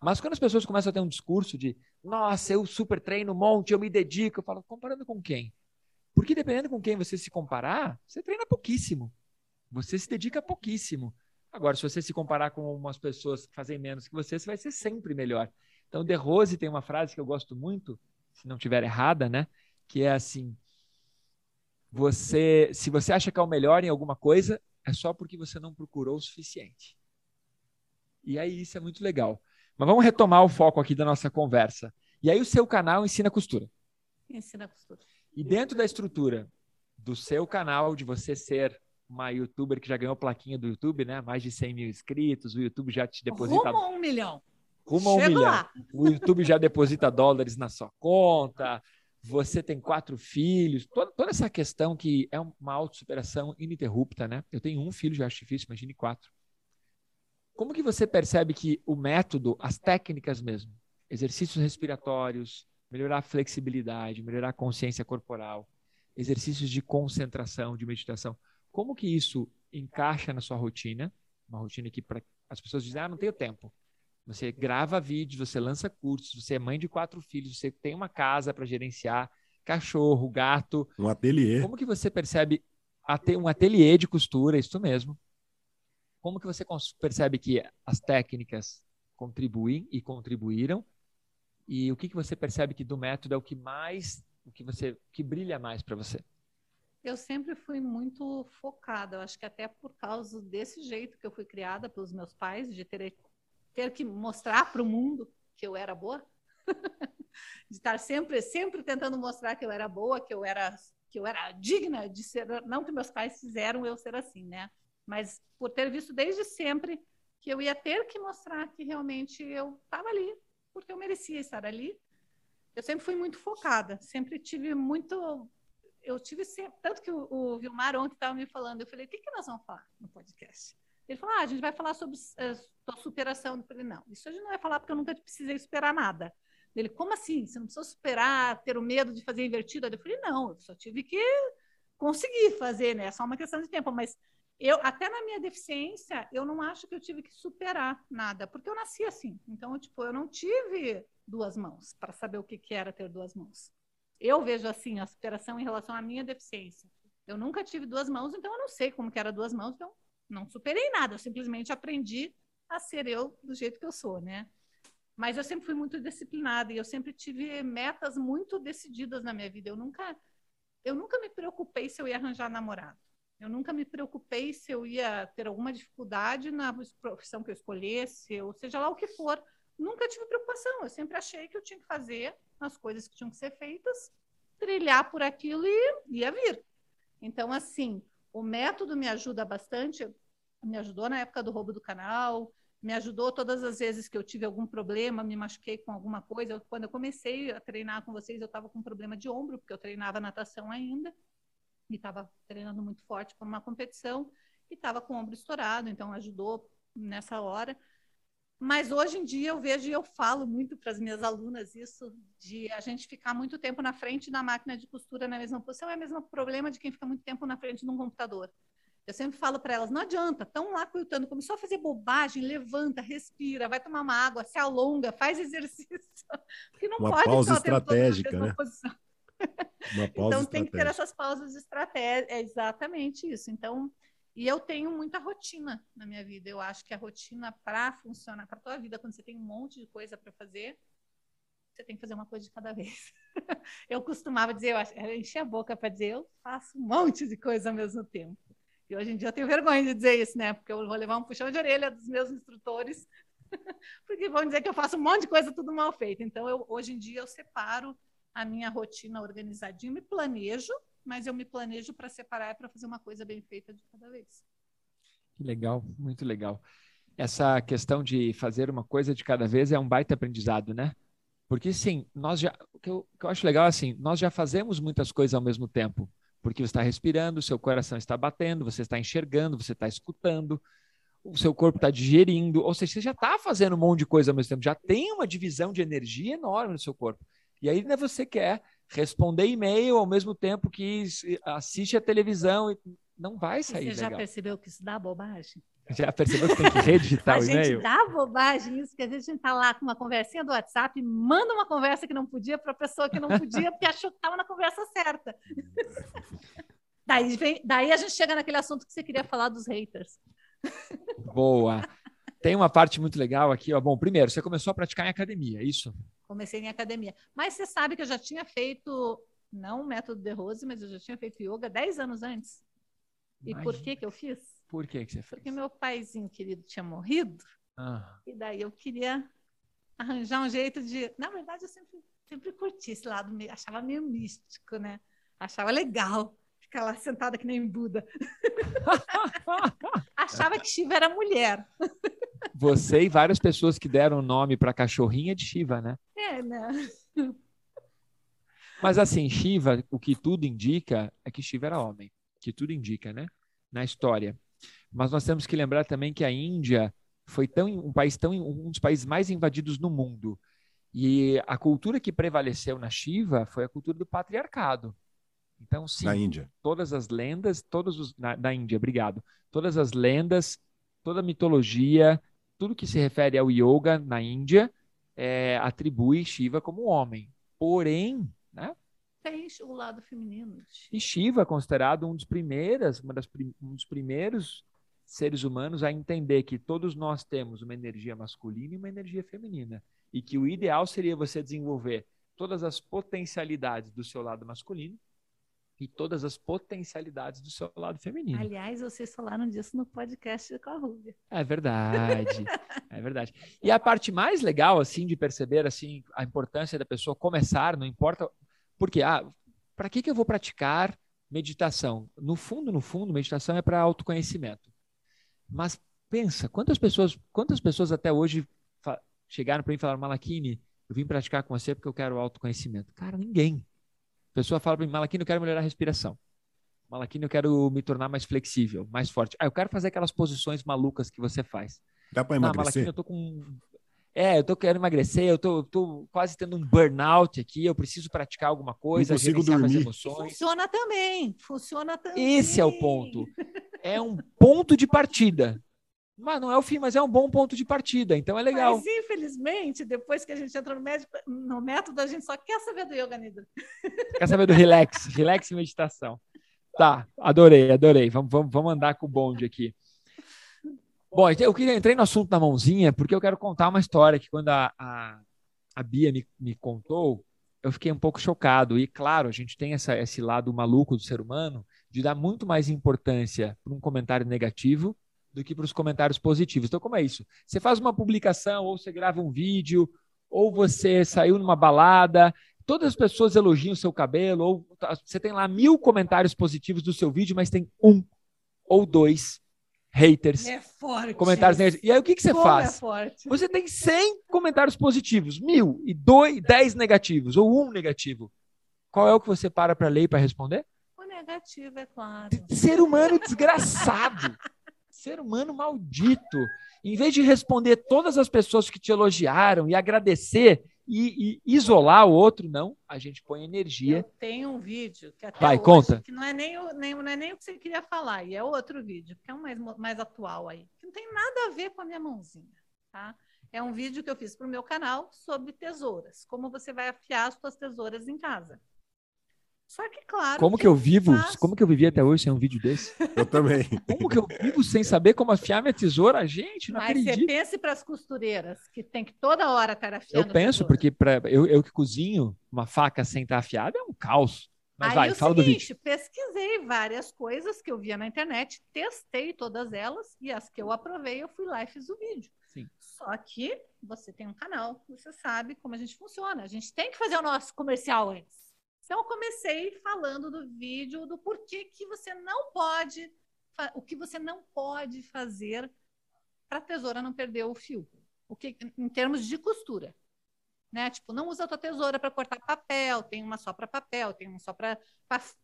Mas quando as pessoas começam a ter um discurso de, nossa, eu super treino um monte, eu me dedico, eu falo, comparando com quem? Porque dependendo com quem você se comparar, você treina pouquíssimo. Você se dedica pouquíssimo. Agora, se você se comparar com umas pessoas que fazem menos que você, você vai ser sempre melhor. Então, De Rose tem uma frase que eu gosto muito, se não estiver errada, né? Que é assim: você, se você acha que é o melhor em alguma coisa, é só porque você não procurou o suficiente. E aí isso é muito legal. Mas vamos retomar o foco aqui da nossa conversa. E aí o seu canal ensina costura. Ensina costura. E dentro da estrutura do seu canal, de você ser uma youtuber que já ganhou plaquinha do YouTube, né? Mais de 100 mil inscritos, o YouTube já te deposita. Rumo a um milhão. Rumo a um milhão. Lá. O YouTube já deposita dólares na sua conta. Você tem quatro filhos. Toda, toda essa questão que é uma autossuperação ininterrupta, né? Eu tenho um filho, já acho difícil, imagine quatro. Como que você percebe que o método, as técnicas mesmo, exercícios respiratórios, melhorar a flexibilidade, melhorar a consciência corporal, exercícios de concentração, de meditação. Como que isso encaixa na sua rotina? Uma rotina que pra, as pessoas dizem, ah, não tenho tempo. Você grava vídeos, você lança cursos, você é mãe de quatro filhos, você tem uma casa para gerenciar, cachorro, gato. Um ateliê. Como que você percebe um ateliê de costura, isso mesmo? Como que você percebe que as técnicas contribuem e contribuíram e o que, que você percebe que do método é o que mais, o que você, que brilha mais para você? Eu sempre fui muito focada. Eu acho que até por causa desse jeito que eu fui criada pelos meus pais, de ter, ter que mostrar para o mundo que eu era boa, de estar sempre, sempre tentando mostrar que eu era boa, que eu era, que eu era digna de ser. Não que meus pais fizeram eu ser assim, né? Mas por ter visto desde sempre que eu ia ter que mostrar que realmente eu estava ali porque eu merecia estar ali. Eu sempre fui muito focada, sempre tive muito. Eu tive sempre. Tanto que o, o Vilmar ontem estava me falando, eu falei: o que, que nós vamos falar no podcast? Ele falou: ah, a gente vai falar sobre a superação. Eu falei: não, isso a gente não vai falar porque eu nunca precisei superar nada. Ele, como assim? Você não precisou superar, ter o medo de fazer invertido? Eu falei: não, eu só tive que conseguir fazer, né? É só uma questão de tempo. Mas eu até na minha deficiência, eu não acho que eu tive que superar nada, porque eu nasci assim. Então, tipo, eu não tive duas mãos para saber o que, que era ter duas mãos. Eu vejo assim a superação em relação à minha deficiência. Eu nunca tive duas mãos, então eu não sei como que era duas mãos, então não superei nada, eu simplesmente aprendi a ser eu do jeito que eu sou, né? Mas eu sempre fui muito disciplinada e eu sempre tive metas muito decididas na minha vida. Eu nunca eu nunca me preocupei se eu ia arranjar namorado. Eu nunca me preocupei se eu ia ter alguma dificuldade na profissão que eu escolhesse, ou seja lá o que for. Nunca tive preocupação. Eu sempre achei que eu tinha que fazer as coisas que tinham que ser feitas, trilhar por aquilo e ia vir. Então, assim, o método me ajuda bastante. Me ajudou na época do roubo do canal, me ajudou todas as vezes que eu tive algum problema, me machuquei com alguma coisa. Quando eu comecei a treinar com vocês, eu estava com problema de ombro, porque eu treinava natação ainda e estava treinando muito forte para uma competição e estava com o ombro estourado, então ajudou nessa hora. Mas hoje em dia eu vejo e eu falo muito para as minhas alunas isso, de a gente ficar muito tempo na frente da máquina de costura na mesma posição, é o mesmo problema de quem fica muito tempo na frente de um computador. Eu sempre falo para elas, não adianta, estão lá coitando, começou a fazer bobagem, levanta, respira, vai tomar uma água, se alonga, faz exercício. Porque não uma pode pausa estratégica, né? Posição. então tem que ter essas pausas estratégicas. É exatamente isso. Então, e eu tenho muita rotina na minha vida. Eu acho que a rotina para funcionar para tua vida, quando você tem um monte de coisa para fazer, você tem que fazer uma coisa de cada vez. eu costumava dizer, eu encher a boca para dizer, eu faço um monte de coisa ao mesmo tempo. E hoje em dia eu tenho vergonha de dizer isso, né? Porque eu vou levar um puxão de orelha dos meus instrutores, porque vão dizer que eu faço um monte de coisa tudo mal feito. Então, eu, hoje em dia eu separo a minha rotina organizadinha, me planejo, mas eu me planejo para separar para fazer uma coisa bem feita de cada vez. Legal, muito legal. Essa questão de fazer uma coisa de cada vez é um baita aprendizado, né? Porque sim, nós já, o que eu, o que eu acho legal é assim, nós já fazemos muitas coisas ao mesmo tempo porque você está respirando, seu coração está batendo, você está enxergando, você está escutando, o seu corpo está digerindo, ou seja, você já está fazendo um monte de coisa ao mesmo tempo, já tem uma divisão de energia enorme no seu corpo. E aí né, você quer responder e-mail ao mesmo tempo que assiste a televisão e não vai sair. E você legal. já percebeu que isso dá bobagem? Já percebeu que tem que redigitar o e-mail? A gente dá bobagem isso, que às vezes a gente está lá com uma conversinha do WhatsApp, manda uma conversa que não podia para a pessoa que não podia, porque achou que estava na conversa certa. daí, vem, daí a gente chega naquele assunto que você queria falar dos haters. Boa. Tem uma parte muito legal aqui. Ó. Bom, primeiro, você começou a praticar em academia, é isso? Comecei em academia. Mas você sabe que eu já tinha feito, não o método de Rose, mas eu já tinha feito yoga 10 anos antes. E Imagina. por que, que eu fiz? Por que, que você fez? Porque meu paizinho querido tinha morrido. Ah. E daí eu queria arranjar um jeito de. Na verdade, eu sempre, sempre curti esse lado, achava meio místico, né? Achava legal ficar lá sentada que nem Buda. achava que Shiva era mulher. Você e várias pessoas que deram o nome para cachorrinha de Shiva, né? É, né? Mas assim, Shiva, o que tudo indica é que Shiva era homem. Que tudo indica, né? Na história. Mas nós temos que lembrar também que a Índia foi tão um país tão um dos países mais invadidos no mundo. E a cultura que prevaleceu na Shiva foi a cultura do patriarcado. Então, sim, na Índia. todas as lendas, todos os na, da Índia, obrigado. Todas as lendas, toda a mitologia, tudo que se refere ao yoga na Índia é, atribui Shiva como homem. Porém, né, tem o lado feminino. E Shiva é considerado um dos primeiros, uma das, um dos primeiros seres humanos a entender que todos nós temos uma energia masculina e uma energia feminina. E que o ideal seria você desenvolver todas as potencialidades do seu lado masculino e todas as potencialidades do seu lado feminino. Aliás, vocês falaram disso no podcast com a Rúbia. É verdade, é verdade. E a parte mais legal, assim, de perceber, assim, a importância da pessoa começar, não importa... Porque, ah, para que, que eu vou praticar meditação? No fundo, no fundo, meditação é para autoconhecimento. Mas pensa, quantas pessoas, quantas pessoas até hoje chegaram para mim e falaram, Malakini, eu vim praticar com você porque eu quero autoconhecimento. Cara, ninguém. A pessoa fala para mim, Malakini, eu quero melhorar a respiração. Malakini, eu quero me tornar mais flexível, mais forte. Ah, eu quero fazer aquelas posições malucas que você faz. Dá para emagrecer? Ah, Malakini, eu tô com... É, eu tô querendo emagrecer, eu tô, tô quase tendo um burnout aqui, eu preciso praticar alguma coisa, Não consigo dormir. Funciona também, funciona também. Esse é o ponto é um ponto de partida. Mas não é o fim, mas é um bom ponto de partida, então é legal. Mas, infelizmente, depois que a gente entra no, médico, no método, a gente só quer saber do Yoga Nidra. Quer saber do relax, relax e meditação. Tá, adorei, adorei. Vamos, vamos, vamos andar com o bonde aqui. Bom, eu queria entrei no assunto da mãozinha porque eu quero contar uma história que quando a, a, a Bia me, me contou, eu fiquei um pouco chocado. E claro, a gente tem essa, esse lado maluco do ser humano de dar muito mais importância para um comentário negativo do que para os comentários positivos. Então, como é isso? Você faz uma publicação, ou você grava um vídeo, ou você saiu numa balada, todas as pessoas elogiam o seu cabelo, ou tá, você tem lá mil comentários positivos do seu vídeo, mas tem um ou dois haters. É forte. Comentários negativos. E aí o que, que você Como faz? É forte. Você tem 100 comentários positivos, mil, e dois, dez negativos, ou um negativo. Qual é o que você para para ler e para responder? negativo, é claro. Ser humano desgraçado. ser humano maldito. Em vez de responder todas as pessoas que te elogiaram e agradecer e, e, isolar o outro, não. A gente põe energia. Eu tenho um vídeo que até Vai, hoje, conta. que não é, nem o, nem, não é nem o que você queria falar, e é outro vídeo, que é um mais, mais atual aí, que não tem nada a ver com a minha mãozinha, tá? É um vídeo que eu fiz para o meu canal sobre tesouras, como você vai afiar as suas tesouras em casa. Só que, claro. Como que eu vivo? faço. Como que eu vivi até hoje sem um vídeo desse? Eu também. Como que eu vivo sem saber como afiar minha tesoura? Gente, não Mas você acredito. pense para as costureiras, que tem que toda hora estar afiando. Eu penso, tesoura. porque pra, eu, eu que cozinho, uma faca sem estar afiada é um caos. Mas Aí vai, o fala do seguinte, vídeo. pesquisei várias coisas que eu via na internet, testei todas elas e as que eu aprovei, eu fui lá e fiz o vídeo. Sim. Só que você tem um canal, você sabe como a gente funciona. A gente tem que fazer o nosso comercial antes. Então eu comecei falando do vídeo do porquê que você não pode, o que você não pode fazer para a tesoura não perder o fio. O que em termos de costura né? Tipo, não usa a tua tesoura para cortar papel, tem uma só para papel, tem uma só para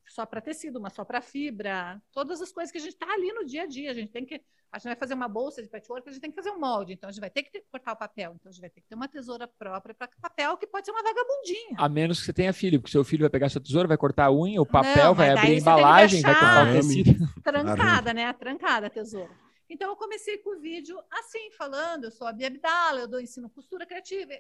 só para tecido, uma só para fibra, todas as coisas que a gente está ali no dia a dia. A gente tem que, a gente vai fazer uma bolsa de patchwork, a gente tem que fazer um molde, então a gente vai ter que ter- cortar o papel, então a gente vai ter que ter uma tesoura própria para papel que pode ser uma vagabundinha. A menos que você tenha filho, porque seu filho vai pegar sua tesoura, vai cortar a unha, o papel, Não, vai abrir a embalagem, vai cortar o tecido. trancada, né? Trancada a tesoura. Então eu comecei com o vídeo assim, falando, eu sou a Bia Abdala, eu dou ensino costura criativa.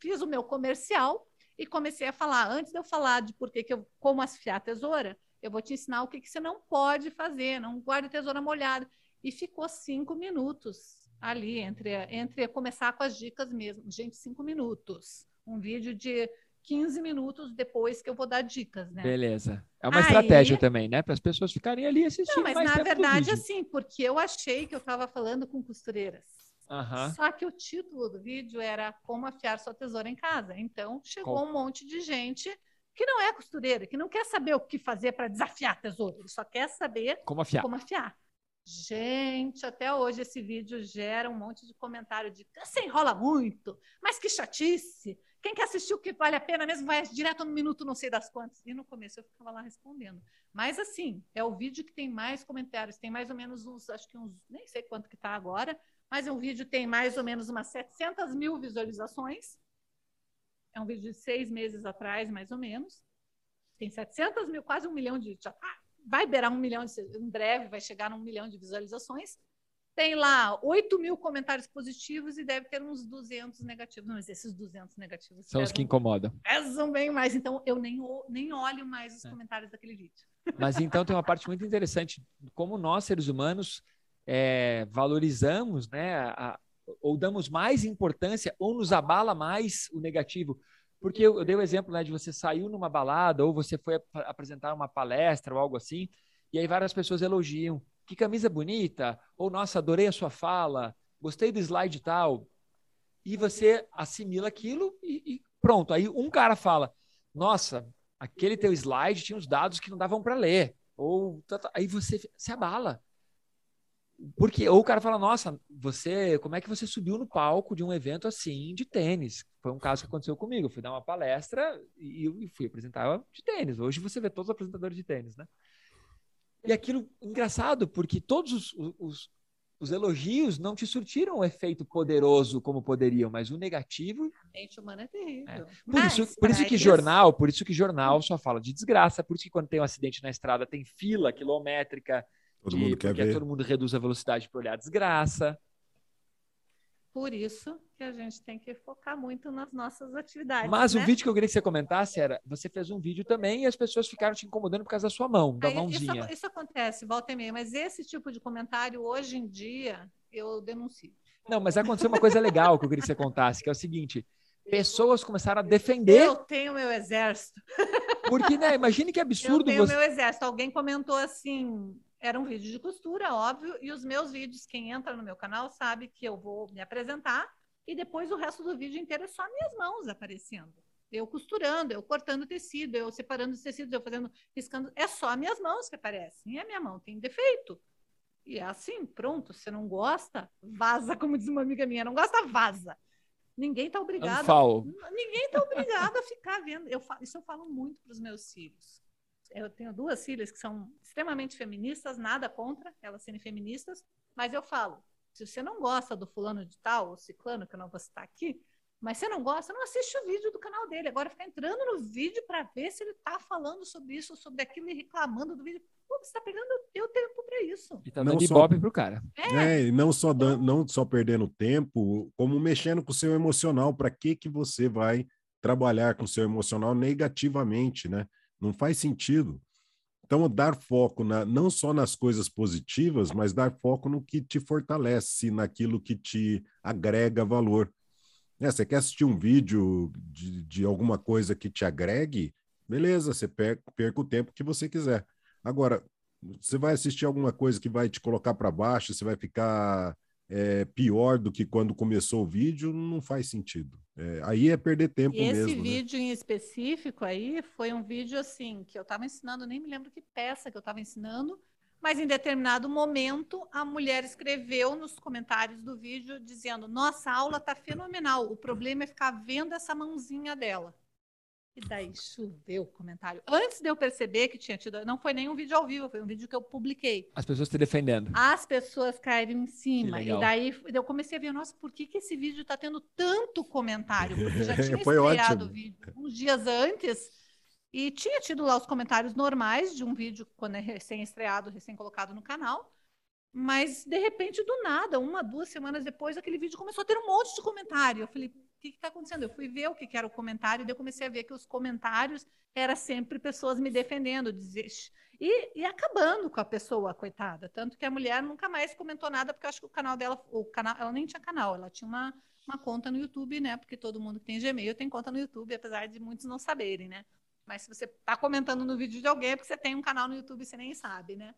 Fiz o meu comercial e comecei a falar, antes de eu falar de por que que eu como afiar a tesoura, eu vou te ensinar o que, que você não pode fazer, não guarde a tesoura molhada. E ficou cinco minutos ali, entre, entre começar com as dicas mesmo. Gente, cinco minutos. Um vídeo de 15 minutos depois que eu vou dar dicas, né? Beleza. É uma Aí- estratégia também, né? Para as pessoas ficarem ali assistindo Não, mas na verdade, assim, porque eu achei que eu estava falando com costureiras. Aham. Só que o título do vídeo era Como Afiar Sua Tesoura em Casa. Então, chegou Qual? um monte de gente que não é costureira, que não quer saber o que fazer para desafiar a tesoura. Ele só quer saber Como afiar? como afiar. Gente, até hoje esse vídeo gera um monte de comentário de você enrola muito, mas que chatice. Quem quer assistir o que vale a pena mesmo vai direto no minuto não sei das quantas. E no começo eu ficava lá respondendo. Mas assim, é o vídeo que tem mais comentários, tem mais ou menos uns, acho que uns, nem sei quanto que está agora, mas é um vídeo que tem mais ou menos umas 700 mil visualizações. É um vídeo de seis meses atrás, mais ou menos. Tem 700 mil, quase um milhão de. Já tá, vai beirar um milhão, de, em breve vai chegar num milhão de visualizações. Tem lá 8 mil comentários positivos e deve ter uns 200 negativos. Mas esses 200 negativos São os que pesam, incomodam. pesam bem mais. Então, eu nem, nem olho mais os É. comentários daquele vídeo. Mas então tem uma parte muito interessante, como nós, seres humanos, é, valorizamos, né, a- ou damos mais importância, ou nos abala mais o negativo. Porque eu, eu dei o exemplo né, de você saiu numa balada, ou você foi ap- apresentar uma palestra ou algo assim, e aí várias pessoas elogiam. Que camisa bonita! Ou, nossa, adorei a sua fala, gostei do slide tal. E você assimila aquilo e, e pronto. Aí um cara fala, nossa, aquele teu slide tinha uns dados que não davam para ler. Ou aí você se abala. Porque ou o cara fala, nossa, você, como é que você subiu no palco de um evento assim de tênis? Foi um caso que aconteceu comigo. Eu fui dar uma palestra e eu fui apresentar de tênis. Hoje você vê todos os apresentadores de tênis, né? E aquilo engraçado, porque todos os, os, os elogios não te surtiram um efeito poderoso como poderiam, mas o negativo A mente humana é terrível. por isso, Mas, por isso que jornal, por isso que jornal só fala de desgraça, por isso que quando tem um acidente na estrada tem fila quilométrica, Todo de- mundo quer porque ver. todo mundo reduz a velocidade para olhar a desgraça. Por isso que a gente tem que focar muito nas nossas atividades. Mas né? o vídeo que eu queria que você comentasse era, você fez um vídeo também e as pessoas ficaram te incomodando por causa da sua mão, da Aí, mãozinha. Isso, isso acontece, volta e meia, mas esse tipo de comentário, hoje em dia, eu denuncio. Não, mas aconteceu uma coisa legal que eu queria que você contasse, que é o seguinte, pessoas começaram a defender, Eu tenho meu exército. porque, né, imagine que Eu absurdo tenho você... meu exército. Alguém comentou assim, era um vídeo de costura, óbvio, e os meus vídeos, quem entra no meu canal sabe que eu vou me apresentar e depois o resto do vídeo inteiro é só minhas mãos aparecendo. Eu costurando, eu cortando tecido, eu separando os tecidos, eu fazendo, riscando. É só minhas mãos que aparecem. E a minha mão tem defeito. E é assim, pronto. Se não gosta, vaza, como diz uma amiga minha. Não gosta, vaza. Ninguém está obrigado. Ninguém está obrigado a ficar vendo. Eu isso eu falo muito para os meus filhos. Eu tenho duas filhas que são extremamente feministas, nada contra elas serem feministas, mas eu falo: se você não gosta do fulano de tal, ou ciclano, que eu não vou citar aqui, mas você não gosta, não assiste o vídeo do canal dele. Agora fica entrando no vídeo para ver se ele está falando sobre isso, sobre aquilo e reclamando do vídeo. Pô, você está perdendo o teu tempo para isso. E tá Não só- pro cara. É, e não só, dan- não só perdendo tempo, como mexendo com o seu emocional. Para que, que você vai trabalhar com o seu emocional negativamente, né? Não faz sentido. Então, dar foco na, não só nas coisas positivas, mas dar foco no que te fortalece, naquilo que te agrega valor. É, você quer assistir um vídeo de, de alguma coisa que te agregue? Beleza, você perca, perca o tempo que você quiser. Agora, você vai assistir alguma coisa que vai te colocar para baixo, você vai ficar é, pior do que quando começou o vídeo, não faz sentido. É, aí é perder tempo e mesmo. Esse né? vídeo em específico aí foi um vídeo assim que eu estava ensinando, nem me lembro que peça que eu estava ensinando, mas em determinado momento a mulher escreveu nos comentários do vídeo dizendo: Nossa, a aula está fenomenal. O problema é ficar vendo essa mãozinha dela. E daí choveu o comentário. Antes de eu perceber que tinha tido. Não foi nenhum vídeo ao vivo, foi um vídeo que eu publiquei. As pessoas te defendendo. As pessoas caíram em cima. E daí eu comecei a ver, nossa, por que, que esse vídeo está tendo tanto comentário? Porque já tinha foi estreado ótimo. o vídeo uns dias antes. E tinha tido lá os comentários normais de um vídeo quando é recém-estreado, recém-colocado no canal. Mas, de repente, do nada, uma, duas semanas depois, aquele vídeo começou a ter um monte de comentário. Eu falei, o que está acontecendo? Eu fui ver o que, que, era o comentário, e eu comecei a ver que os comentários era sempre pessoas me defendendo, dizer, e, e, acabando com a pessoa, coitada. Tanto que a mulher nunca mais comentou nada, porque eu acho que o canal dela, o canal, ela nem tinha canal, ela tinha uma, uma conta no YouTube, né? Porque todo mundo que tem Gmail tem conta no YouTube, apesar de muitos não saberem, né? Mas se você está comentando no vídeo de alguém, é porque você tem um canal no YouTube e você nem sabe, né?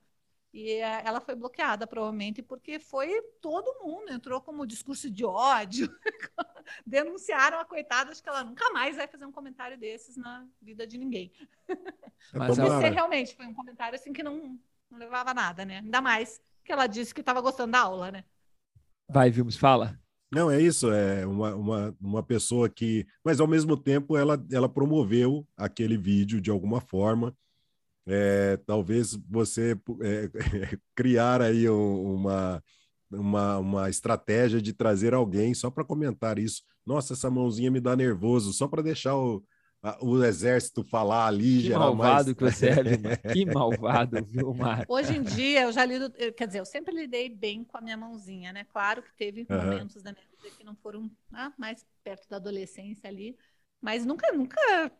E ela foi bloqueada, provavelmente, porque foi todo mundo, entrou como discurso de ódio. Denunciaram a coitada, acho que ela nunca mais vai fazer um comentário desses na vida de ninguém. Mas Esse realmente foi um comentário assim que não, não levava a nada, né? Ainda mais que ela disse que estava gostando da aula, né? Vai, Vilmos, fala. Não, é isso, é uma, uma, uma pessoa que. Mas ao mesmo tempo ela, ela promoveu aquele vídeo de alguma forma. É, talvez você é, criar aí uma, uma, uma estratégia de trazer alguém só para comentar isso. Nossa, essa mãozinha me dá nervoso, só para deixar o, a, o exército falar ali. Que malvado mais... que você é, Vilmar. Que malvado, Vilmar. Hoje em dia, eu já lido, quer dizer, eu sempre lidei bem com a minha mãozinha, né? Claro que teve uhum. momentos da minha vida que não foram ah, mais perto da adolescência ali, mas nunca, nunca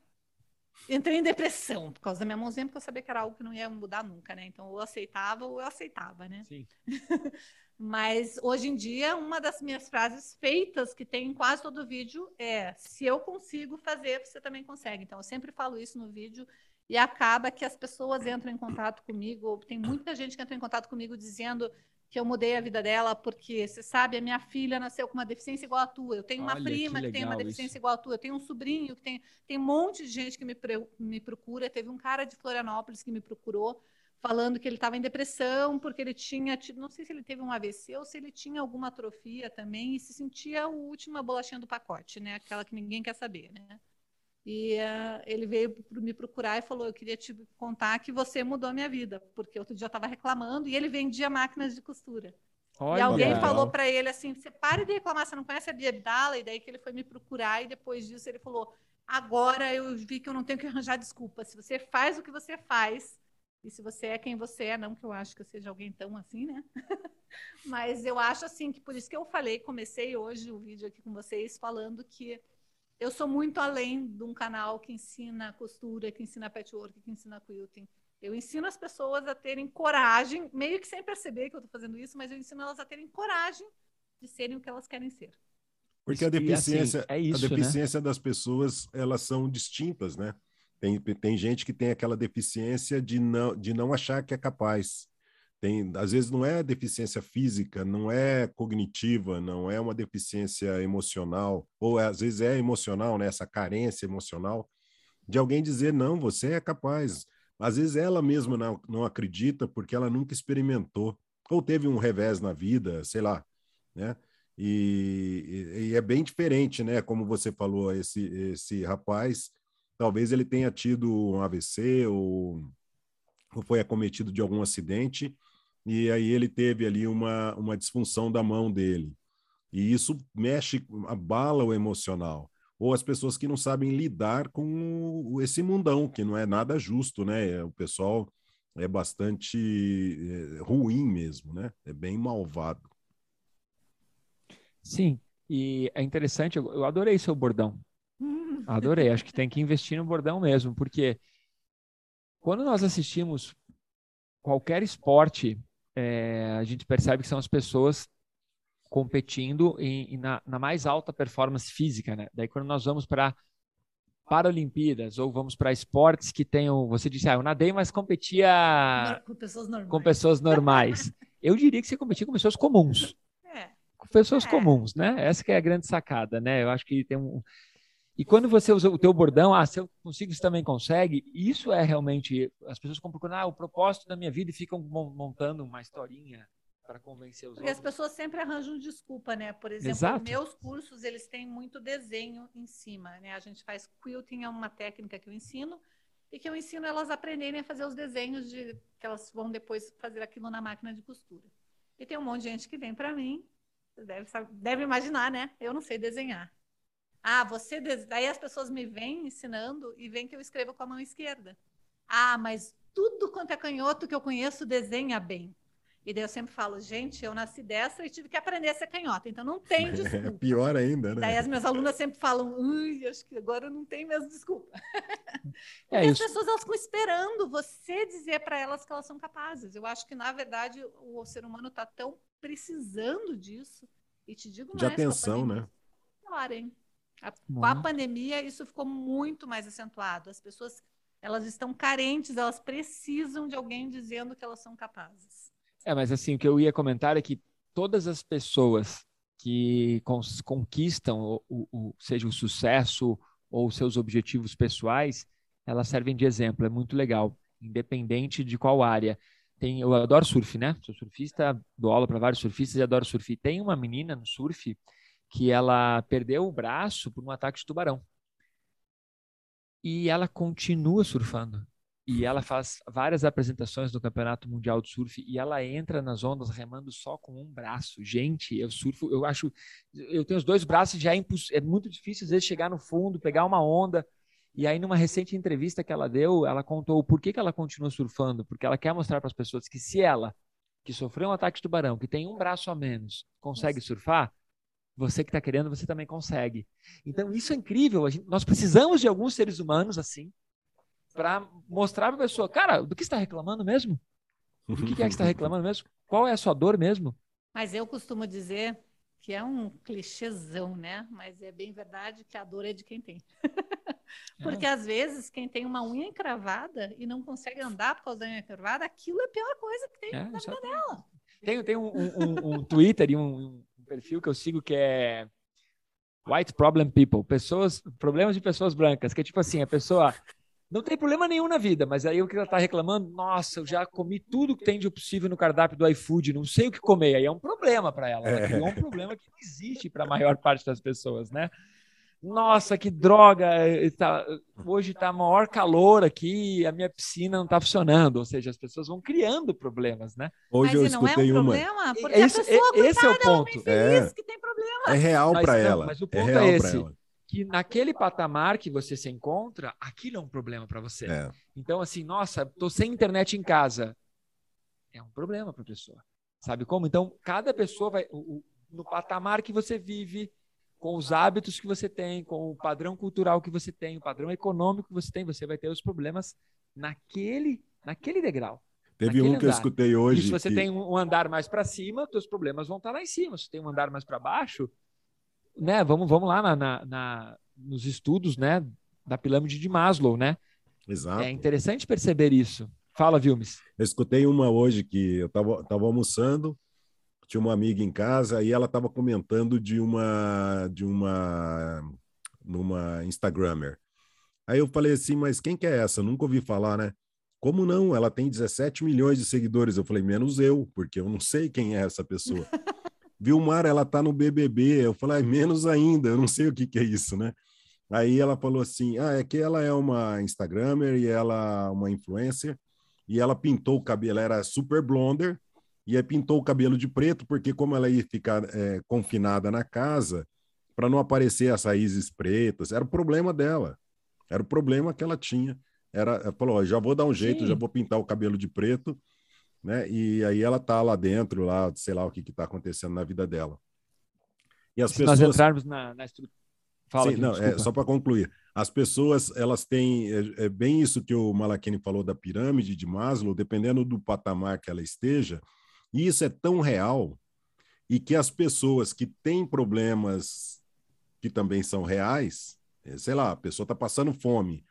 entrei em depressão por causa da minha mãozinha, porque eu sabia que era algo que não ia mudar nunca, né? Então, ou eu aceitava ou eu aceitava, né? Sim. Mas hoje em dia, uma das minhas frases feitas que tem em quase todo vídeo é: se eu consigo fazer, você também consegue. Então, eu sempre falo isso no vídeo e acaba que as pessoas entram em contato comigo, ou tem muita gente que entra em contato comigo dizendo que eu mudei a vida dela, porque você sabe, a minha filha nasceu com uma deficiência igual a tua. Eu tenho uma Olha, prima que, que, tem uma deficiência isso. igual a tua. Eu tenho um sobrinho que tem. Tem um monte de gente que me, me procura. Teve um cara de Florianópolis que me procurou falando que ele estava em depressão porque ele tinha tido, não sei se ele teve um AVC ou se ele tinha alguma atrofia também e se sentia a última bolachinha do pacote, né? Aquela que ninguém quer saber, né? E uh, ele veio me procurar e falou: Eu queria te contar que você mudou a minha vida, porque outro dia eu estava reclamando e ele vendia máquinas de costura. Olha, e alguém legal. falou para ele assim: Você pare de reclamar, você não conhece a Bia Abdala? E daí que ele foi me procurar e depois disso ele falou: Agora eu vi que eu não tenho que arranjar desculpa. Se você faz o que você faz, e se você é quem você é, não que eu acho que eu seja alguém tão assim, né? Mas eu acho assim que por isso que eu falei, comecei hoje o vídeo aqui com vocês falando que eu sou muito além de um canal que ensina costura, que ensina patchwork, que ensina quilting. Eu ensino as pessoas a terem coragem, meio que sem perceber que eu estou fazendo isso, mas eu ensino elas a terem coragem de serem o que elas querem ser. Porque a deficiência, assim, é isso, a deficiência né? das pessoas, elas são distintas, né? Tem, tem gente que tem aquela deficiência de não, de não achar que é capaz. Tem, às vezes não é deficiência física, não é cognitiva, não é uma deficiência emocional, ou às vezes é emocional, né? essa carência emocional, de alguém dizer, não, você é capaz. Às vezes ela mesma não, não acredita porque ela nunca experimentou, ou teve um revés na vida, sei lá, né? E, e, e é bem diferente, né? Como você falou, esse, esse rapaz, talvez ele tenha tido um AVC ou, ou foi acometido de algum acidente, e aí ele teve ali uma, uma disfunção da mão dele. E isso mexe, abala o emocional. Ou as pessoas que não sabem lidar com esse mundão, que não é nada justo, né? O pessoal é bastante é, ruim mesmo, né? É bem malvado. Sim, e é interessante, eu adorei seu bordão. Adorei, acho que tem que investir no bordão mesmo, porque Quando nós assistimos qualquer esporte, é, a gente percebe que são as pessoas competindo em, em na, na, mais alta performance física, né? Daí quando nós vamos para Paralimpíadas ou vamos para esportes que tenham, você disse, ah, eu nadei, mas competia com pessoas normais. Com pessoas normais. eu diria que você competia com pessoas comuns. É. Com pessoas É. comuns, né? Essa que é a grande sacada, né? Eu acho que tem um e quando você usa o teu bordão, ah, se eu consigo, você também consegue. Isso é realmente as pessoas ficam procurando ah, o propósito da minha vida e ficam mon- montando uma historinha para convencer os Porque as outros. pessoas sempre arranjam desculpa, né? Por exemplo, Exato. meus cursos, eles têm muito desenho em cima, né? A gente faz quilting, é uma técnica que eu ensino, e que eu ensino elas a aprenderem a fazer os desenhos de que elas vão depois fazer aquilo na máquina de costura. E tem um monte de gente que vem para mim, deve, deve imaginar, né? Eu não sei desenhar. Ah, você. des- Daí as pessoas me vêm ensinando e veem que eu escrevo com a mão esquerda. Ah, mas tudo quanto é canhoto que eu conheço desenha bem. E daí eu sempre falo, gente, eu nasci dessa e tive que aprender a ser canhota, então não tem É desculpa. pior ainda, Daí né? as minhas alunas sempre falam, ui, acho que agora não tem mesmo desculpa. É as pessoas elas ficam esperando você dizer para elas que elas são capazes. Eu acho que, na verdade, o ser humano está tão precisando disso. E te digo De mais, com a atenção, né? Pior, hein? A- com a Muito. pandemia, isso ficou muito mais acentuado. As pessoas elas estão carentes, elas precisam de alguém dizendo que elas são capazes. É, mas assim, o que eu ia comentar é que todas as pessoas que conquistam, o, o- o- seja o sucesso ou seus objetivos pessoais, elas servem de exemplo. É muito legal, independente de qual área. Tem, eu adoro surf, né? Sou surfista, dou aula para vários surfistas e adoro surf. Tem uma menina no surf que ela perdeu o braço por um ataque de tubarão. E ela continua surfando. E ela faz várias apresentações no Campeonato Mundial de Surf e ela entra nas ondas remando só com um braço. Gente, eu surfo, eu acho, eu tenho os dois braços, já é, é muito difícil às vezes chegar no fundo, pegar uma onda. E aí, numa recente entrevista que ela deu, ela contou o porquê que ela continua surfando, porque ela quer mostrar para as pessoas que se ela, que sofreu um ataque de tubarão, que tem um braço a menos, consegue surfar, você que está querendo, você também consegue. Então, isso é incrível. Gente- nós precisamos de alguns seres humanos assim, para mostrar para a pessoa, cara, do que está reclamando mesmo? Do que, é que está reclamando mesmo? Qual é a sua dor mesmo? Mas eu costumo dizer que é um clichêzão, né? Mas é bem verdade que a dor é de quem tem. Porque às vezes quem tem uma unha encravada e não consegue andar por causa da unha encravada, aquilo é a pior coisa que tem É, na vida é- dela. Tem, tem um, um- um- um Twitter e um perfil que eu sigo que é White Problem People, pessoas, problemas de pessoas brancas, que é tipo assim, a pessoa não tem problema nenhum na vida, mas aí o que ela tá reclamando, nossa, eu já comi tudo que tem de possível no cardápio do iFood, não sei o que comer, aí é um problema para ela, ela É. criou um problema que não existe para a maior parte das pessoas, né? Nossa, que droga! eh, tá- hoje está maior calor aqui, a minha piscina não está funcionando. Ou seja, as pessoas vão criando problemas, né? Hoje eu Mas e não é um escutei uma. problema? Porque Esse, a pessoa, e- esse é o ela ponto. é feliz É. que tem problema. É real para não, ela. mas o é ponto é real para esse. ela. Que naquele patamar que você se encontra, aquilo é um problema para você. É. Então, assim, nossa, tô sem internet em casa. É um problema para a pessoa. Sabe como? Então, cada pessoa vai. o- o- no patamar que você vive, com os hábitos que você tem, com o padrão cultural que você tem, o padrão econômico que você tem, você vai ter os problemas naquele, naquele degrau. Teve um que eu andar. escutei E hoje. se você que- tem um andar mais para cima, seus problemas vão estar lá em cima. Se tem um andar mais para baixo, né? Vamos, vamos lá na, na- na- nos estudos, né? Da pirâmide de Maslow, né? Exato. É interessante perceber isso. Fala, Vilmes. Eu escutei uma hoje que eu estava tava almoçando, tinha uma amiga em casa e ela estava comentando de uma de uma numa Instagrammer. Aí eu falei assim, mas quem que é essa? Nunca ouvi falar, né? Como não? Ela tem 17 milhões de seguidores. Eu falei, menos eu, porque eu não sei quem é essa pessoa. Vilmar, ela tá no BBB. Eu falei, "Ai, menos ainda, eu não sei o que que é isso, né? Aí ela falou assim, ah, é que ela é uma Instagrammer e ela é uma influencer e ela pintou o cabelo, ela era super blonder, e aí pintou o cabelo de preto, porque como ela ia ficar é, confinada na casa, para não aparecer as raízes pretas, era o problema dela, era o problema que ela tinha. Era, ela falou, ó, já vou dar um jeito, Sim. já vou pintar o cabelo de preto, né? E aí ela tá lá dentro, lá, sei lá o que que tá acontecendo na vida dela. E as Se nós pessoas entrarmos na, na estrutura. Fala, Sim, Vilmes, não, é, só para concluir. as pessoas elas têm é, é, bem isso que o Malakini falou da pirâmide de Maslow, dependendo do patamar que ela esteja, e isso é tão real e que as pessoas que têm problemas que também são reais, é, sei lá, a pessoa está passando fome,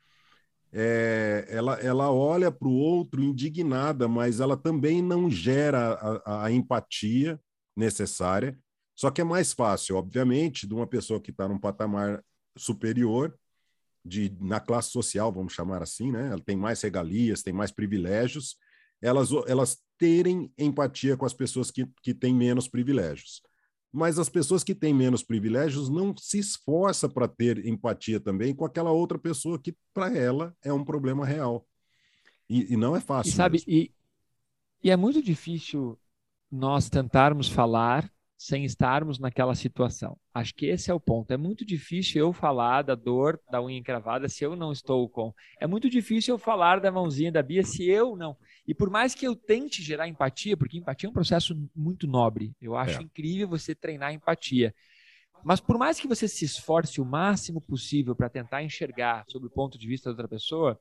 é, ela, ela olha para o outro indignada, mas ela também não gera a, a, empatia necessária. Só que é mais fácil, obviamente, de uma pessoa que está num patamar superior, de, na classe social, vamos chamar assim, né? Ela tem mais regalias, tem mais privilégios, elas, elas terem empatia com as pessoas que, que têm menos privilégios mas as pessoas que têm menos privilégios não se esforçam para ter empatia também com aquela outra pessoa que para ela é um problema real e, e não é fácil. E sabe e, e é muito difícil nós tentarmos falar sem estarmos naquela situação. Acho que esse é o ponto. É muito difícil eu falar da dor da unha encravada se eu não estou com. É muito difícil eu falar da mãozinha da Bia se eu não. E por mais que eu tente gerar empatia, porque empatia é um processo muito nobre. Eu acho é. incrível você treinar empatia. Mas por mais que você se esforce o máximo possível para tentar enxergar sobre o ponto de vista da outra pessoa,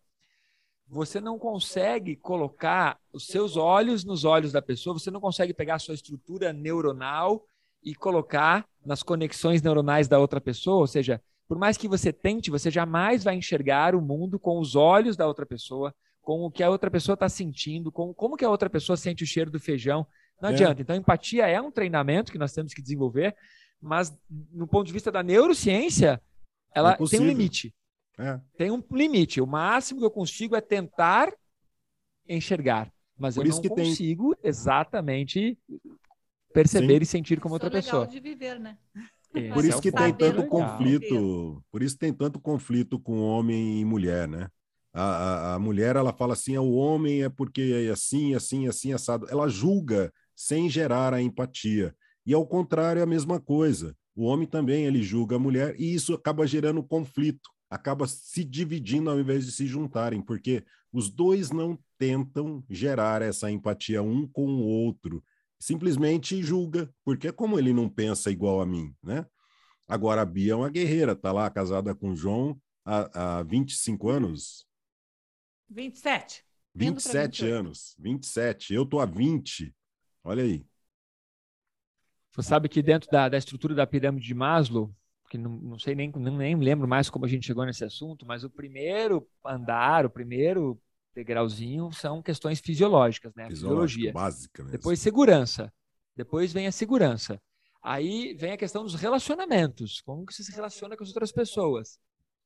você não consegue colocar os seus olhos nos olhos da pessoa, você não consegue pegar a sua estrutura neuronal e colocar nas conexões neuronais da outra pessoa, ou seja, por mais que você tente, você jamais vai enxergar o mundo com os olhos da outra pessoa, com o que a outra pessoa está sentindo, com como que a outra pessoa sente o cheiro do feijão. Não é. adianta. Então, empatia é um treinamento que nós temos que desenvolver, mas no ponto de vista da neurociência, ela é tem um limite. É. Tem um limite. O máximo que eu consigo é tentar enxergar. Mas Por eu não consigo tem... exatamente perceber Sim. e sentir como outra é pessoa. de viver, né? Esse por isso é que tem tanto legal. conflito, por isso tem tanto conflito com homem e mulher, né? A, a, a, mulher ela fala assim, ah, o homem é porque é assim, assim, assim, assado. Ela julga sem gerar a empatia. E ao contrário é a mesma coisa. O homem também ele julga a mulher e isso acaba gerando conflito acaba se dividindo ao invés de se juntarem, porque os dois não tentam gerar essa empatia um com o outro, simplesmente julga, porque como ele não pensa igual a mim, né? Agora a Bia é uma guerreira, tá lá casada com o João há, há 25 anos. 27. 27 anos, 27. Eu tô há 20. Olha aí. Você sabe que dentro da, da estrutura da pirâmide de Maslow, que não, não sei nem, nem lembro mais como a gente chegou nesse assunto, mas o primeiro andar, o primeiro degrauzinho são questões fisiológicas, né? Fisiologia. Básica mesmo. Depois segurança. Depois vem a segurança. Aí vem a questão dos relacionamentos, como que você se relaciona com as outras pessoas.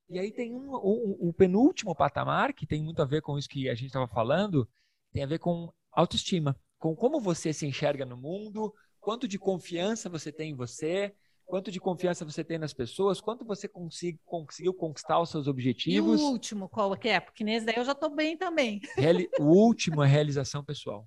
E aí tem um, um, um penúltimo patamar, que tem muito a ver com isso que a gente estava falando, tem a ver com autoestima, com como você se enxerga no mundo, quanto de confiança você tem em você, quanto de confiança você tem nas pessoas, quanto você consigo, conseguiu conquistar os seus objetivos. E o último, qual que é? Porque nesse daí eu já estou bem também. Reali o último é realização pessoal.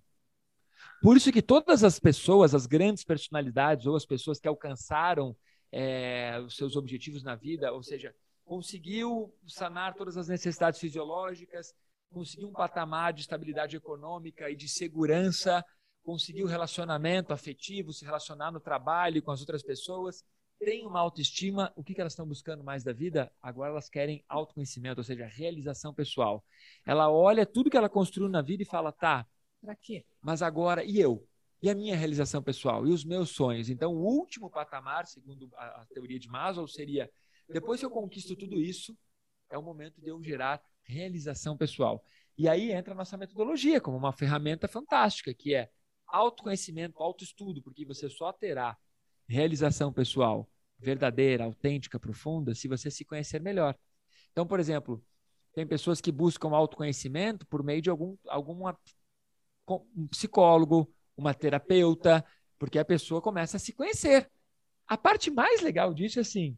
Por isso que todas as pessoas, as grandes personalidades ou as pessoas que alcançaram é, os seus objetivos na vida, ou seja, conseguiu sanar todas as necessidades fisiológicas, conseguiu um patamar de estabilidade econômica e de segurança, conseguiu relacionamento afetivo, se relacionar no trabalho com as outras pessoas, tem uma autoestima, o que, que elas estão buscando mais da vida? Agora elas querem autoconhecimento, ou seja, realização pessoal. Ela olha tudo que ela construiu na vida e fala, tá, para quê? Mas agora, e eu? E a minha realização pessoal? E os meus sonhos? Então, o último patamar, segundo a, a teoria de Maslow, seria, depois que eu conquisto tudo isso, é o momento de eu gerar realização pessoal. E aí entra a nossa metodologia como uma ferramenta fantástica, que é autoconhecimento, autoestudo, porque você só terá realização pessoal verdadeira, autêntica, profunda, se você se conhecer melhor. Então, por exemplo, tem pessoas que buscam autoconhecimento por meio de algum alguma, um psicólogo, uma terapeuta, porque a pessoa começa a se conhecer. A parte mais legal disso é assim,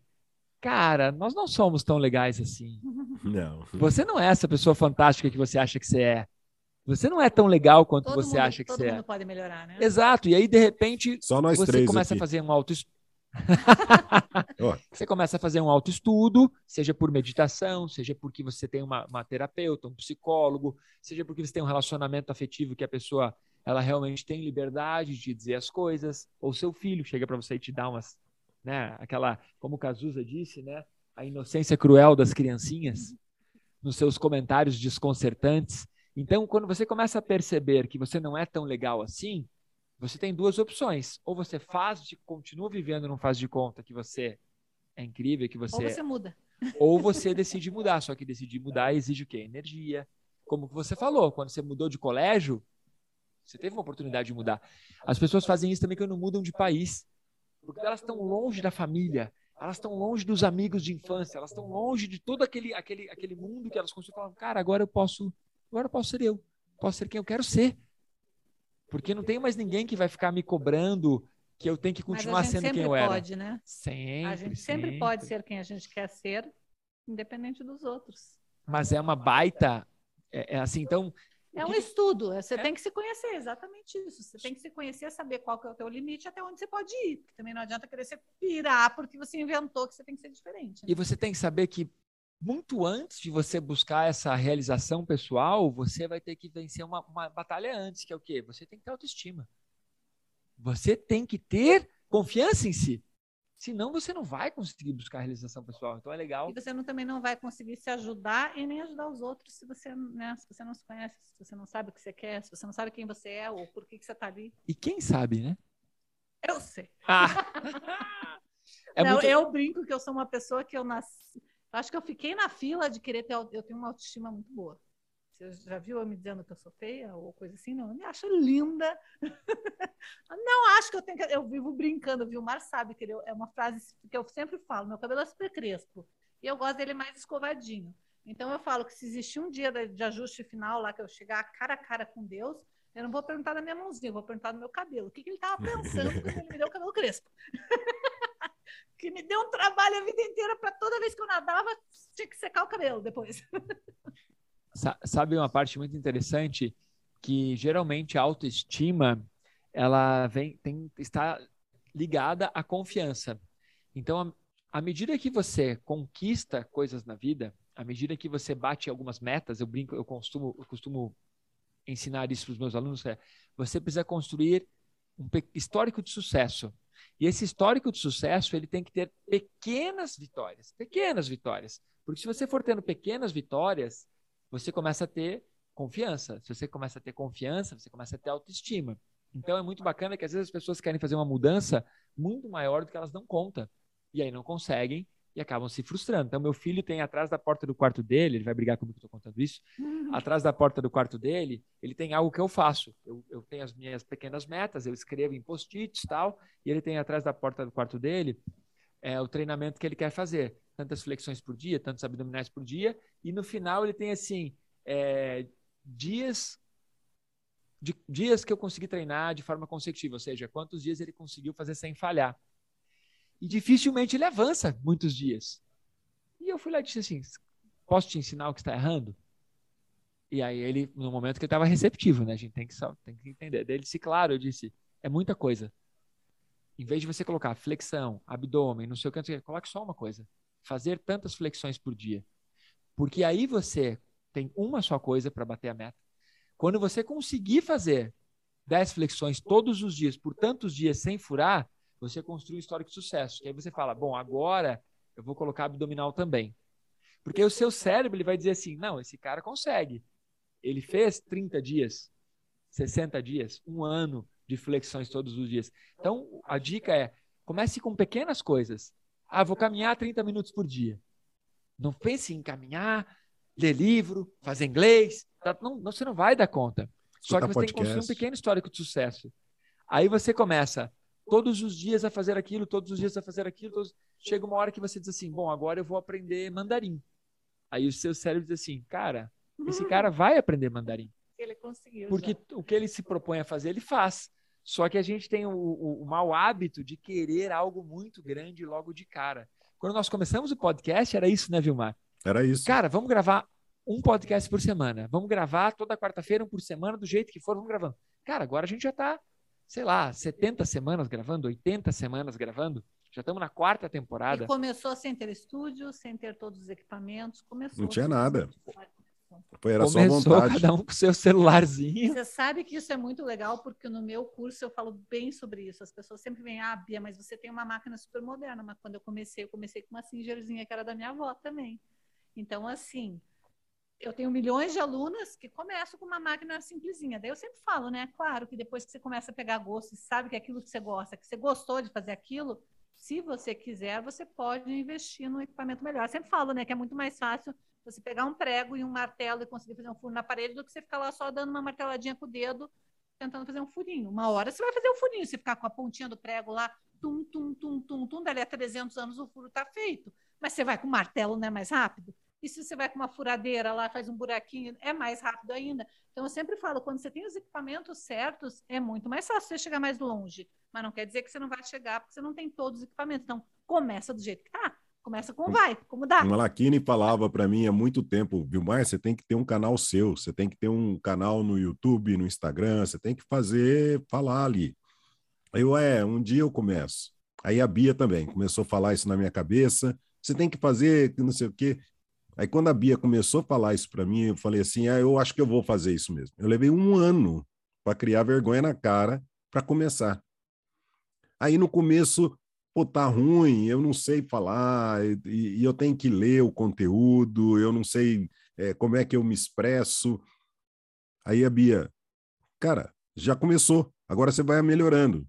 cara, nós não somos tão legais assim. Não. Você não é essa pessoa fantástica que você acha que você é. Você não é tão legal quanto todo você mundo, acha que todo você é. Todo mundo pode melhorar, né? Exato. E aí, de repente, Só nós você começa aqui. a fazer um auto você começa a fazer um autoestudo, seja por meditação, seja porque você tem uma, uma, terapeuta, um psicólogo, seja porque você tem um relacionamento afetivo que a pessoa ela realmente tem liberdade de dizer as coisas, ou seu filho chega para você e te dá umas, né, aquela, como o Cazuza disse, né, a inocência cruel das criancinhas, nos seus comentários desconcertantes. Então, quando você começa a perceber que você não é tão legal assim, você tem duas opções. Ou você faz, de, continua vivendo, não faz de conta que você é incrível, que você. Ou você muda. Ou você decide mudar. Só que decidir mudar exige o quê? Energia. Como você falou, quando você mudou de colégio, você teve uma oportunidade de mudar. As pessoas fazem isso também quando mudam de país. Porque elas estão longe da família, elas estão longe dos amigos de infância, elas estão longe de todo aquele, aquele, aquele mundo que elas construíram. Cara, agora eu posso, agora posso ser eu, posso ser quem eu quero ser. Porque não tem mais ninguém que vai ficar me cobrando que eu tenho que continuar sendo quem eu era. Pode, né? Sempre. A gente sempre, sempre pode ser quem a gente quer ser, independente dos outros. Mas é uma baita. É, é assim, então. É um estudo. Você é? tem que se conhecer, exatamente isso. Você tem que se conhecer, saber qual que é o teu limite, até onde você pode ir. Porque também não adianta querer se pirar porque você inventou que você tem que ser diferente. Né? E você tem que saber que muito antes de você buscar essa realização pessoal, você vai ter que vencer uma, uma batalha antes, que é o quê? Você tem que ter autoestima. Você tem que ter confiança em si. Senão você não vai conseguir buscar a realização pessoal. Então é legal. E você não, também não vai conseguir se ajudar e nem ajudar os outros se você, né, se você não se conhece, se você não sabe o que você quer, se você não sabe quem você é ou por que, que você está ali. E quem sabe, né? Eu sei. Ah. é não, muito... Eu brinco que eu sou uma pessoa que eu nasci. Acho que eu fiquei na fila de querer ter. Eu tenho uma autoestima muito boa. Você já viu eu me dizendo que eu sou feia ou coisa assim? Não, eu me acho linda. não acho que eu tenho que. Eu vivo brincando, viu? O Mar sabe que ele, é uma frase que eu sempre falo: meu cabelo é super crespo e eu gosto dele mais escovadinho. Então eu falo que se existir um dia de ajuste final lá que eu chegar cara a cara com Deus, eu não vou perguntar da minha mãozinha, eu vou perguntar do meu cabelo. O que, que ele estava pensando quando ele me deu o cabelo crespo? que me deu um trabalho a vida inteira para toda vez que eu nadava, tinha que secar o cabelo depois. Sabe uma parte muito interessante que geralmente a autoestima ela vem tem está ligada à confiança. Então, à medida que você conquista coisas na vida, à medida que você bate algumas metas, eu brinco, eu costumo, eu costumo ensinar isso para os meus alunos, é, você precisa construir um histórico de sucesso. E esse histórico de sucesso, ele tem que ter pequenas vitórias, pequenas vitórias. Porque se você for tendo pequenas vitórias, você começa a ter confiança. Se você começa a ter confiança, você começa a ter autoestima. Então é muito bacana que às vezes as pessoas querem fazer uma mudança muito maior do que elas dão conta. E aí não conseguem e acabam se frustrando. Então, meu filho tem atrás da porta do quarto dele, ele vai brigar comigo que estou contando isso. Uhum. Atrás da porta do quarto dele, ele tem algo que eu faço. Eu, eu tenho as minhas pequenas metas, eu escrevo em post-its e tal, e ele tem atrás da porta do quarto dele é, o treinamento que ele quer fazer tantas flexões por dia, tantos abdominais por dia, e no final ele tem assim é, dias de, dias que eu consegui treinar de forma consecutiva, ou seja, quantos dias ele conseguiu fazer sem falhar. E dificilmente ele avança muitos dias. E eu fui lá e disse assim: posso te ensinar o que está errando? E aí ele, no momento que ele estava receptivo, né? A gente tem que, tem que entender. Daí ele disse, claro, eu disse, é muita coisa. Em vez de você colocar flexão, abdômen, não sei o que, coloque só uma coisa fazer tantas flexões por dia. Porque aí você tem uma só coisa para bater a meta. Quando você conseguir fazer 10 flexões todos os dias, por tantos dias sem furar, você construi um histórico de sucesso. Que aí você fala, bom, agora eu vou colocar abdominal também. Porque o seu cérebro ele vai dizer assim, não, esse cara consegue. Ele fez 30 dias, 60 dias, um ano de flexões todos os dias. Então, a dica é, comece com pequenas coisas. Ah, vou caminhar 30 minutos por dia. Não pense em caminhar, ler livro, fazer inglês. Tá? Não, você não vai dar conta. Só que você podcast. tem que construir um pequeno histórico de sucesso. Aí você começa todos os dias a fazer aquilo, todos os dias a fazer aquilo. Todos... Chega uma hora que você diz assim: bom, agora eu vou aprender mandarim. Aí o seu cérebro diz assim: cara, esse cara vai aprender mandarim. Ele conseguiu. Porque já. o que ele se propõe a fazer, ele faz. Só que a gente tem o, o, o mau hábito de querer algo muito grande logo de cara. Quando nós começamos o podcast, era isso, né, Vilmar? Era isso. Cara, vamos gravar um podcast por semana. Vamos gravar toda quarta-feira, um por semana, do jeito que for, vamos gravando. Cara, agora a gente já está, sei lá, 70 semanas gravando, 80 semanas gravando. Já estamos na quarta temporada. E começou sem ter estúdio, sem ter todos os equipamentos. Começou. Não tinha nada. Foi, era Começou só vontade. cada um com seu celularzinho. Você sabe que isso é muito legal, porque no meu curso eu falo bem sobre isso. As pessoas sempre vêm, ah, Bia, mas você tem uma máquina super moderna. Mas quando eu comecei, eu comecei com uma Singerzinha que era da minha avó também. Então, assim, eu tenho milhões de alunas que começam com uma máquina simplesinha. Daí eu sempre falo, né? Claro que depois que você começa a pegar gosto e sabe que é aquilo que você gosta, que você gostou de fazer aquilo, se você quiser, você pode investir num equipamento melhor. Eu sempre falo, né, que é muito mais fácil você pegar um prego e um martelo e conseguir fazer um furo na parede do que você ficar lá só dando uma marteladinha com o dedo tentando fazer um furinho. Uma hora você vai fazer um furinho, se ficar com a pontinha do prego lá, tum, tum, tum, tum, tum, dali a 300 anos o furo está feito. Mas você vai com o martelo, não é mais rápido? E se você vai com uma furadeira lá, faz um buraquinho, é mais rápido ainda. Então, eu sempre falo, quando você tem os equipamentos certos, é muito mais fácil você chegar mais longe. Mas não quer dizer que você não vai chegar, porque você não tem todos os equipamentos. Então, começa do jeito que tá. Começa com vai, como dá. O Malachini falava para mim há muito tempo, Vilmar, você tem que ter um canal seu, você tem que ter um canal no YouTube, no Instagram, você tem que fazer, falar ali. Aí eu, é, um dia eu começo. Aí a Bia também começou a falar isso na minha cabeça. Você tem que fazer, não sei o quê. Aí quando a Bia começou a falar isso para mim, eu falei assim, ah, eu acho que eu vou fazer isso mesmo. Eu levei um ano para criar vergonha na cara para começar. Aí no começo, pô, tá ruim, eu não sei falar, e, e eu tenho que ler o conteúdo, eu não sei é, como é que eu me expresso. Aí a Bia, cara, já começou, agora você vai melhorando.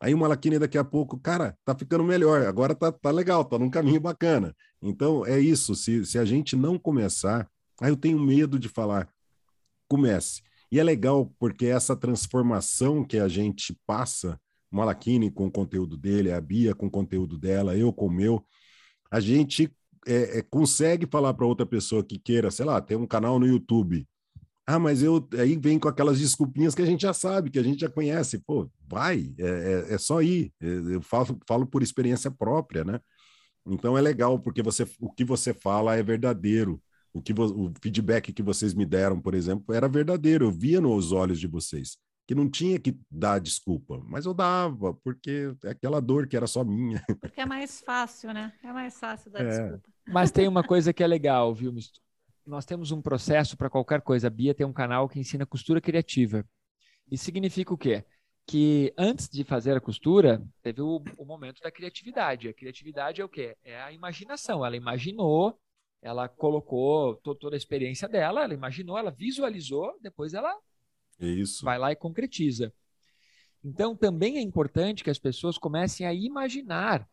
Aí o Malaquine daqui a pouco, cara, tá ficando melhor, agora tá, tá legal, tá num caminho bacana. Então é isso, se, se a gente não começar, aí eu tenho medo de falar, comece. E é legal porque essa transformação que a gente passa, o Malaquine com o conteúdo dele, a Bia com o conteúdo dela, eu com o meu, a gente é, é, consegue falar para outra pessoa que queira, sei lá, ter um canal no YouTube, ah, mas eu aí vem com aquelas desculpinhas que a gente já sabe, que a gente já conhece. Pô, vai, é, é, é só ir. É, eu falo, falo por experiência própria, né? Então é legal, porque você, o que você fala é verdadeiro. O, que o feedback que vocês me deram, por exemplo, era verdadeiro. Eu via nos olhos de vocês que não tinha que dar desculpa, mas eu dava, porque é aquela dor que era só minha. Porque é mais fácil, né? É mais fácil dar é. desculpa. Mas tem uma coisa que é legal, viu, Misto? nós temos um processo para qualquer coisa. A Bia tem um canal que ensina costura criativa. Isso significa o quê? Que antes de fazer a costura, teve o, o momento da criatividade. A criatividade é o quê? É a imaginação. Ela imaginou, ela colocou toda a experiência dela, ela imaginou, ela visualizou, depois ela Isso. vai lá e concretiza. Então, também é importante que as pessoas comecem a imaginar.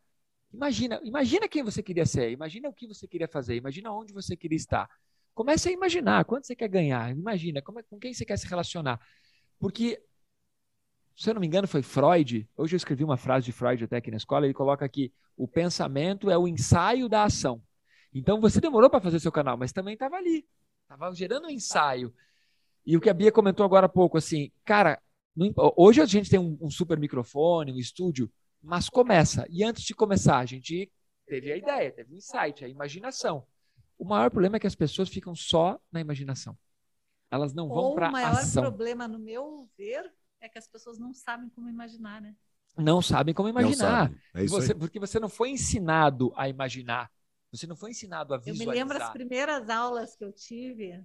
Imagina, imagina quem você queria ser, imagina o que você queria fazer, imagina onde você queria estar. Comece a imaginar quanto você quer ganhar. Imagina como, é, com quem você quer se relacionar. Porque, se eu não me engano, foi Freud. Hoje eu escrevi uma frase de Freud até aqui na escola. Ele coloca aqui: o pensamento é o ensaio da ação. Então você demorou para fazer seu canal, mas também estava ali. Estava gerando um ensaio. E o que a Bia comentou agora há pouco, assim, cara, hoje a gente tem um, um super microfone, um estúdio, mas começa. E antes de começar, a gente teve a ideia, teve o um insight, a imaginação. O maior problema é que as pessoas ficam só na imaginação. Elas não vão para ação. O maior problema, no meu ver, é que as pessoas não sabem como imaginar, né? Não sabem como imaginar. É você, porque você não foi ensinado a imaginar. Você não foi ensinado a visualizar. Eu me lembro as primeiras aulas que eu tive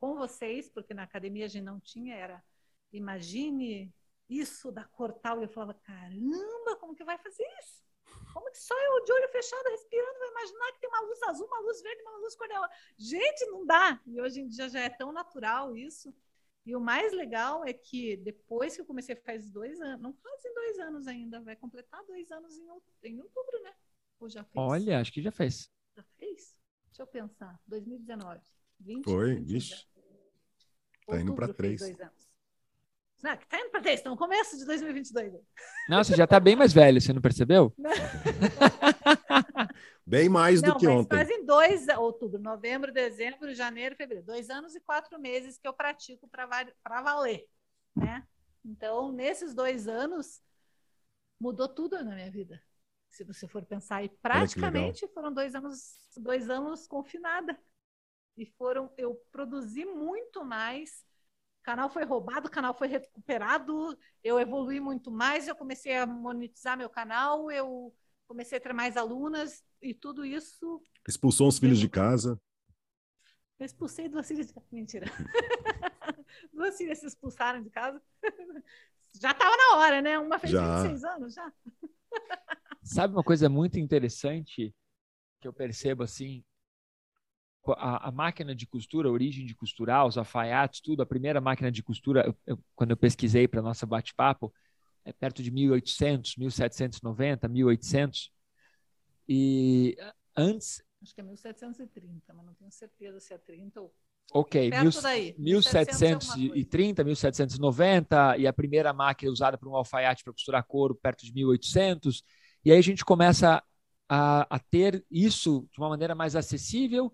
com vocês, porque na academia a gente não tinha, era imagine isso da cor tal. E eu falava, caramba, como que vai fazer isso? Como que só eu de olho fechado, respirando, vai imaginar que tem uma luz azul, uma luz verde, uma luz cor Gente, não dá! E hoje em dia já é tão natural isso. E o mais legal é que depois que eu comecei faz dois anos, não fazem dois anos ainda, vai completar dois anos em, em outubro, né? Ou já fez? Olha, acho que já fez. Já fez? Deixa eu pensar. 2019. 20, Foi, 20, vixe. Tá indo para três. Dois anos. Não, tá indo para três, então começo de 2022. Não, você já está bem mais velho, você não percebeu? bem mais do não, que ontem. Fazem dois, outubro, novembro, dezembro, janeiro, fevereiro. Dois anos e quatro meses que eu pratico para valer, né? Então, nesses dois anos, mudou tudo na minha vida. Se você for pensar, e praticamente foram dois anos, dois anos confinada. E foram, eu produzi muito mais o canal foi roubado, o canal foi recuperado, eu evolui muito mais, eu comecei a monetizar meu canal, eu comecei a ter mais alunas e tudo isso. Expulsou os filhos de casa. Eu expulsei duas filhas de casa. Mentira. duas filhas se expulsaram de casa. Já estava na hora, né? Uma fez Já. 26 anos já. Sabe uma coisa muito interessante que eu percebo assim? A, a máquina de costura, a origem de costurar, os alfaiates, tudo, a primeira máquina de costura, eu- eu- quando eu pesquisei para nossa bate-papo, é perto de 1800, 1790, 1800. E antes, Acho que é 1730, mas não tenho certeza se é 30 ou ok, mil- daí. 1730, 1790, e a primeira máquina usada para um alfaiate para costurar couro perto de 1800. E aí a gente começa a, a ter isso de uma maneira mais acessível.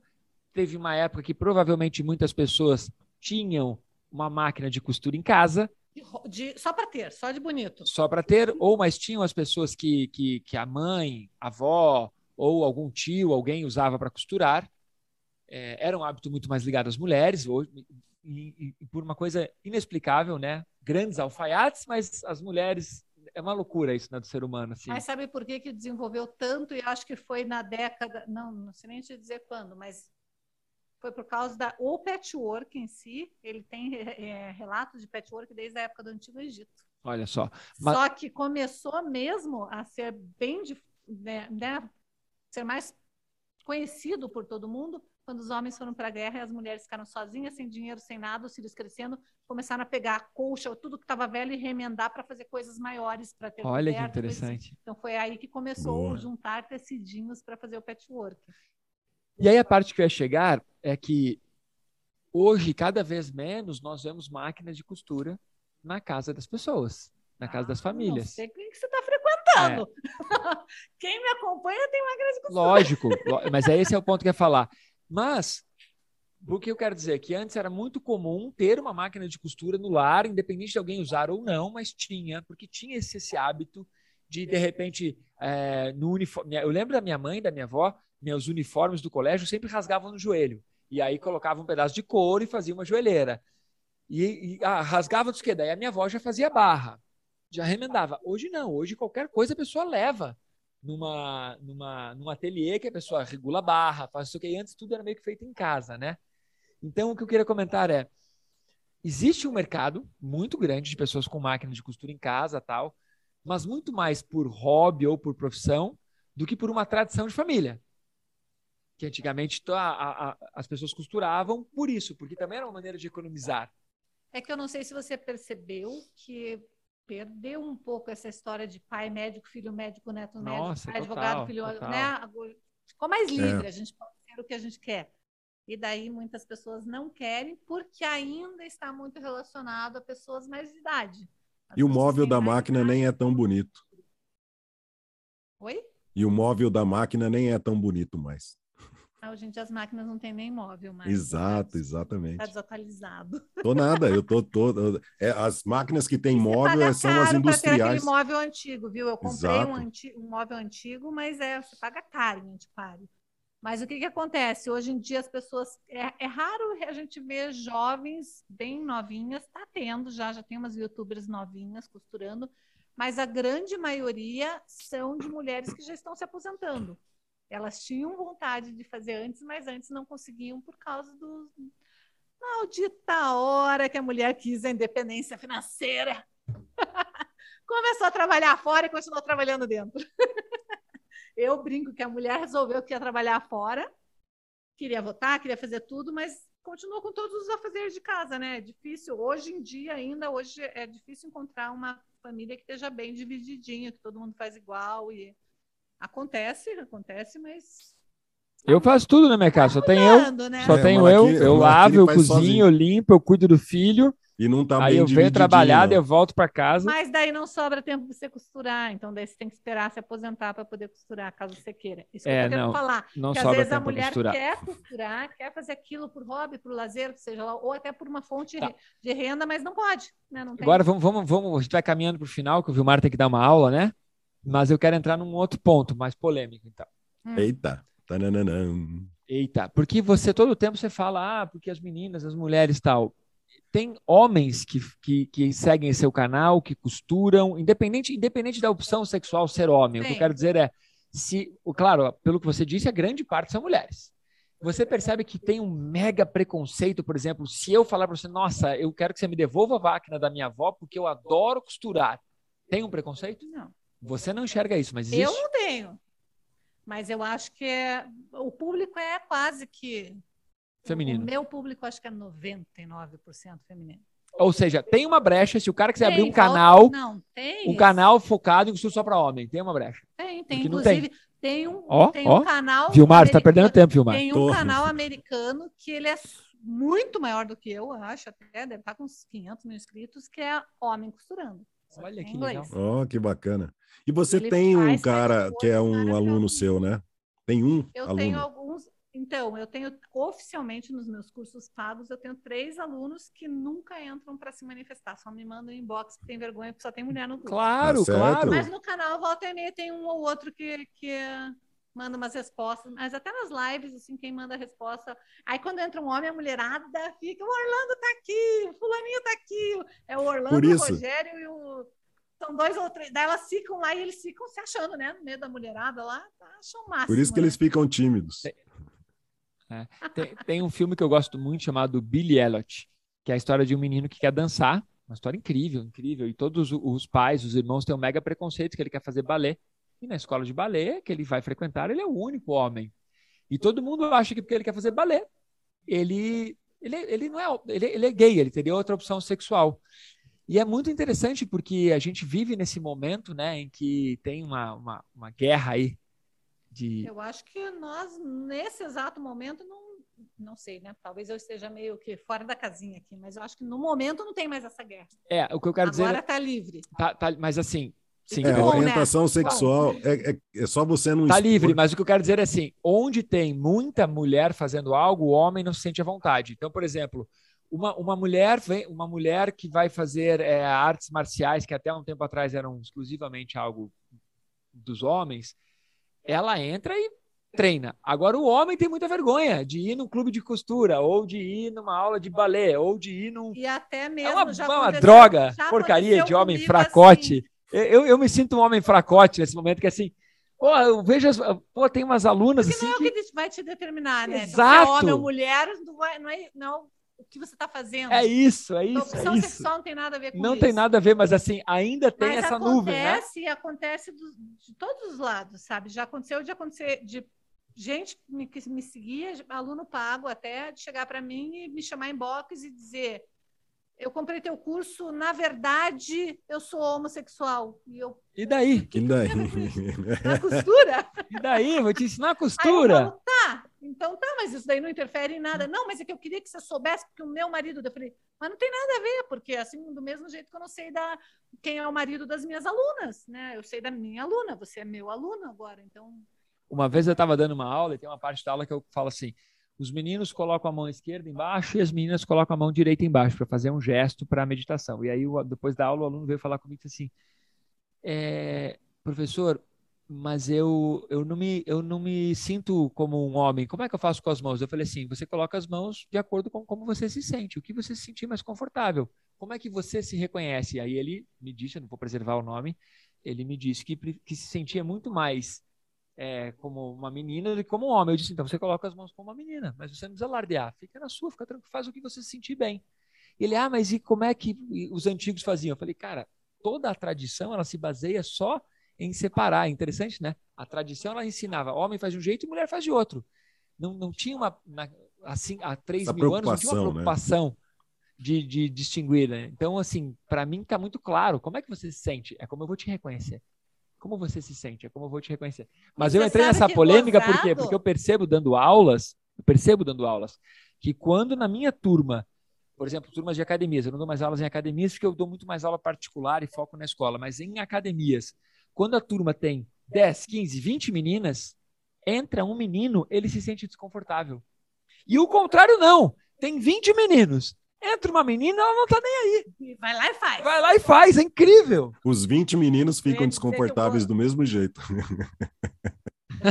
Teve uma época que provavelmente muitas pessoas tinham uma máquina de costura em casa, De só para ter, só de bonito. só para ter, ou mas tinham as pessoas que, que, que a mãe, a avó ou algum tio, alguém usava para costurar. É, era um hábito muito mais ligado às mulheres, hoje, e, e- e por uma coisa inexplicável, né? Grandes alfaiates, mas as mulheres. É uma loucura isso né, do ser humano. Assim. Mas sabe por que, que desenvolveu tanto? E acho que foi na década, não, não sei nem te dizer quando, mas foi por causa da o patchwork em si. Ele tem é, relatos de patchwork desde a época do Antigo Egito. Olha só. Mas- Só que começou mesmo a ser bem, né, né, ser mais conhecido por todo mundo quando os homens foram para a guerra e as mulheres ficaram sozinhas, sem dinheiro, sem nada, os filhos crescendo, começaram a pegar a colcha, tudo que estava velho e remendar para fazer coisas maiores, para ter Olha que assim. interessante. Então foi aí que começou Boa. a juntar tecidinhos para fazer o patchwork. E aí a parte que eu ia chegar é que hoje, cada vez menos, nós vemos máquinas de costura na casa das pessoas, na casa das Ah, Não famílias. sei quem que você está frequentando. Quem me acompanha tem máquina de costura. Lógico, mas é esse é o ponto que eu ia falar. Mas o que eu quero dizer é que antes era muito comum ter uma máquina de costura no lar, independente de alguém usar ou não, mas tinha, porque tinha esse, esse hábito de, de repente, é, no uniforme. Eu lembro da minha mãe, da minha avó, meus uniformes do colégio sempre rasgavam no joelho. E aí colocava um pedaço de couro e fazia uma joelheira. E, e ah, rasgava dos que? Daí a minha avó já fazia barra, já remendava. Hoje não, hoje qualquer coisa a pessoa leva numa, numa, num ateliê que a pessoa regula barra, faz isso que antes tudo era meio que feito em casa, né? Então o que eu queria comentar é existe um mercado muito grande de pessoas com máquina de costura em casa, tal, mas muito mais por hobby ou por profissão do que por uma tradição de família. Que antigamente a- a- a- as pessoas costuravam por isso, porque também era uma maneira de economizar. É que eu não sei se você percebeu que perdeu um pouco essa história de pai médico, filho médico, neto médico, Nossa, pai total, advogado, filho, total. né? Ficou mais livre, a gente pode ser o que a gente quer. E daí muitas pessoas não querem porque ainda está muito relacionado a pessoas mais de idade. As E o móvel da máquina idade. nem é tão bonito. Oi? E o móvel da máquina nem é tão bonito mais. Hoje em dia as máquinas não têm nem móvel mais. Exato, Está exatamente. desatualizado. Tô nada, eu tô todo. É, as máquinas que têm móvel paga são as pra ter industriais. aquele móvel antigo, viu? Eu comprei um, anti- um móvel antigo, mas é, você paga caro em antiquário. Mas o que, que acontece? Hoje em dia as pessoas. É, é raro a gente ver jovens bem novinhas, está tendo já, já tem umas youtubers novinhas costurando, mas a grande maioria são de mulheres que já estão se aposentando. Elas tinham vontade de fazer antes, mas antes não conseguiam por causa do maldita hora que a mulher quis a independência financeira. Começou a trabalhar fora e continuou trabalhando dentro. Eu brinco que a mulher resolveu que ia trabalhar fora, queria votar, queria fazer tudo, mas continuou com todos os afazeres de casa, né? É difícil, hoje em dia ainda, hoje é difícil encontrar uma família que esteja bem divididinha, que todo mundo faz igual e acontece, acontece, mas Eu faço tudo na minha casa, só tem eu, né? só É, tenho eu, eu lavo, eu cozinho, sozinho. eu limpo, eu cuido do filho, E não tá aí bem eu venho trabalhar, eu volto para casa. Mas daí não sobra tempo para você costurar, então daí você tem que esperar se aposentar para poder costurar, caso você queira. Isso que É, eu tô querendo não, falar. Não que às sobra vezes a tempo para mulher costurar. quer costurar, quer fazer aquilo por hobby, por lazer, seja lá, ou até por uma fonte Tá. de renda, mas não pode, né? Não tem. Agora vamos, vamos, vamos, a gente vai caminhando para o final, que o Vilmar tem que dar uma aula, né? Mas eu quero entrar num outro ponto, mais polêmico, então. Eita. Tananã. Eita, porque você todo o tempo você fala, ah, porque as meninas, as mulheres tal. Tem homens que, que, que seguem seu canal, que costuram, independente, independente da opção sexual ser homem. O que eu quero dizer é, se, o- claro, pelo que você disse, a grande parte são mulheres. Você percebe que tem um mega preconceito, por exemplo, se eu falar para você, nossa, eu quero que você me devolva a máquina da minha avó porque eu adoro costurar. Tem um preconceito? Não. Você não enxerga isso, mas existe. Eu não tenho. Mas eu acho que é, o público é quase que. Feminino. O meu público acho que é 99% feminino. Ou seja, tem uma brecha. Se o cara quiser Tem, abrir um canal, Não, tem. um canal focado em costura só para homem, tem uma brecha. Tem, tem. Porque Inclusive, tem, um, Ó, tem ó. um canal. Vilmar, você tá perdendo tempo, Vilmar. Tem um Tô. canal americano que ele é muito maior do que eu, acho até, deve estar com uns 500 mil inscritos, que é Homem Costurando. Olha que legal. Ó, que bacana. E você Ele tem um cara que é um aluno seu, né? Tem um Eu aluno. tenho alguns. Então, eu tenho oficialmente nos meus cursos pagos, eu tenho três alunos que nunca entram para se manifestar, só me mandam inbox porque tem vergonha, porque só tem mulher no grupo. Claro, Tá claro. Mas no canal Volta e Meia tem um ou outro que, que manda umas respostas, mas até nas lives, assim, quem manda a resposta. Aí quando entra um homem, a mulherada fica, o Orlando tá aqui, o fulaninho tá aqui. É o Orlando, o. Rogério e o. São dois ou três. Daí elas ficam lá e eles ficam se achando, né? No meio da mulherada lá, acham o máximo. Por isso que né? eles ficam tímidos. Tem, tem um filme que eu gosto muito chamado Billy Elliot, que é a história de um menino que quer dançar. Uma história incrível, incrível. E todos os- os pais, os irmãos têm um mega preconceito que ele quer fazer balé. E na escola de balé que ele vai frequentar, ele é o único homem. E todo mundo acha que porque ele quer fazer balé, ele, ele, ele não é, ele, ele é gay, ele teria outra opção sexual. E é muito interessante porque a gente vive nesse momento, né, em que tem uma, uma, uma guerra aí de Eu acho que nós, nesse exato momento, não, não sei, né? Talvez eu esteja meio que fora da casinha aqui, mas eu acho que no momento não tem mais essa guerra. é o que eu quero dizer Agora tá livre. Tá, tá, mas assim, sim, É, a bom, né? orientação sexual é, é, é só você não tá expor- livre, mas o que eu quero dizer é assim, onde tem muita mulher fazendo algo, o homem não se sente à vontade. Então, por exemplo, uma, uma mulher vem, uma mulher que vai fazer é, artes marciais, que até um tempo atrás eram exclusivamente algo dos homens, ela entra e treina. Agora o homem tem muita vergonha de ir num clube de costura, ou de ir numa aula de balé, ou de ir num E até mesmo é uma, já uma droga, já porcaria de homem fracote. assim, Eu, eu, me sinto um homem fracote nesse momento, que assim, pô, eu vejo, as, pô, tem umas alunas Porque assim não é o que... que vai te determinar, né? Se Exato. é homem ou mulher, não, vai- não é, não é o que você está fazendo. É isso, é A isso, opção é isso. sexual não tem nada a ver com Não isso. tem nada a ver, mas assim, ainda tem Mas essa acontece, nuvem, né? e acontece do- de todos os lados, sabe? Já aconteceu de acontecer de gente me- que me seguia, aluno pago até, de chegar para mim e me chamar em box e dizer: eu comprei teu curso, na verdade eu sou homossexual e eu E daí? E daí? na costura. E daí? Vou te ensinar a Aí eu costura. falo, tá, então tá, mas isso daí não interfere em nada. Não, mas é que eu queria que você soubesse, porque o meu marido. Eu falei, mas não tem nada a ver, porque assim, do mesmo jeito que eu não sei da, quem é o marido das minhas alunas, né? Eu sei da minha aluna, você é meu aluno agora, então. Uma vez eu estava dando uma aula e tem uma parte da aula que eu falo assim: os meninos colocam a mão esquerda embaixo e as meninas colocam a mão direita embaixo para fazer um gesto para a meditação. E aí, depois da aula, o aluno veio falar comigo assim: é, professor, mas eu, eu, não me, eu não me sinto como um homem. Como é que eu faço com as mãos? Eu falei assim: você coloca as mãos de acordo com como você se sente, o que você se sentir mais confortável. Como é que você se reconhece? Aí ele me disse, eu não vou preservar o nome, ele me disse que, que se sentia muito mais é, como uma menina que como um homem. Eu disse, então você coloca as mãos como uma menina, mas você não precisa lardear. Fica na sua, fica tranquilo, faz o que você se sentir bem. Ele, ah, mas e como é que os antigos faziam? Eu falei, cara, toda a tradição ela se baseia só em separar. É interessante, né? A tradição ela ensinava, homem faz de um jeito e mulher faz de outro. Não, não tinha uma, na- assim, há 3 Essa mil anos, não tinha uma preocupação, né? de, de distinguir, né? Então, assim, para mim está muito claro. Como é que você se sente? É como eu vou te reconhecer. Como você se sente? É como eu vou te reconhecer. Mas Você eu entrei nessa polêmica por quê? Porque eu percebo dando aulas, eu percebo dando aulas, que quando na minha turma, por exemplo, turmas de academias, eu não dou mais aulas em academias porque eu dou muito mais aula particular e foco na escola, mas em academias, quando a turma tem 10, 15, 20 meninas, entra um menino, ele se sente desconfortável. E o contrário não. Tem 20 meninos. Entra uma menina, ela não tá nem Vai lá e faz. vai lá e faz, é incrível. Os 20 meninos ficam desconfortáveis vou- do mesmo jeito.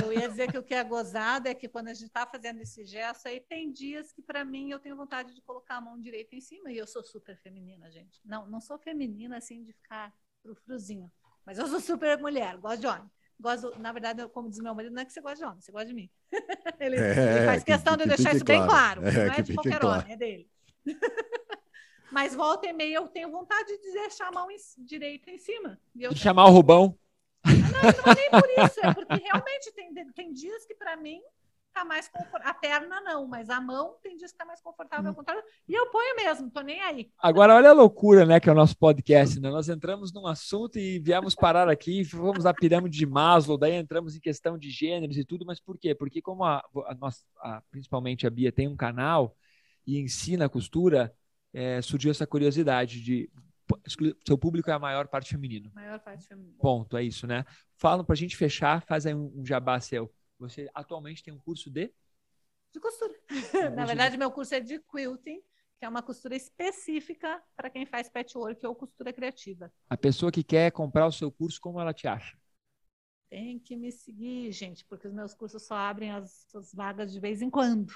Eu ia dizer que o que é gozado é que quando a gente está fazendo esse gesto aí, tem dias que para mim eu tenho vontade de colocar a mão direita em cima e eu sou super feminina, gente. Não, não sou feminina assim de ficar frufruzinho, mas eu sou super mulher, gosto de homem. Gosto, na verdade, como diz meu marido, não é que você gosta de homem, você gosta de mim. ele, É, ele faz que- questão que de deixar isso bem claro. claro. É, não é que de qualquer claro. homem, é dele. Mas volta e meia eu tenho vontade de deixar a mão em- direita em cima. E eu De chamar o Rubão. não é nem por isso, é porque realmente tem, tem dias que para mim tá mais confortável. A perna não, mas a mão tem dias que tá mais confortável ao contrário. E eu ponho mesmo, tô nem aí. Agora, olha a loucura, né, que é o nosso podcast, né? Nós entramos num assunto e viemos parar aqui, fomos à pirâmide de Maslow, daí entramos em questão de gêneros e tudo, mas por quê? Porque como a, a nossa, a- principalmente a Bia tem um canal e ensina costura, é, surgiu essa curiosidade de seu público é a maior parte feminino. Maior parte feminina. Ponto, é isso, né? Falam pra gente fechar, faz aí um, um jabá seu. Você atualmente tem um curso de De costura. Na de- verdade, meu curso é de quilting, que é uma costura específica para quem faz patchwork ou costura criativa. a pessoa que quer comprar o seu curso, como ela te acha? Tem que me seguir, gente, porque os meus cursos só abrem as, as vagas de vez em quando.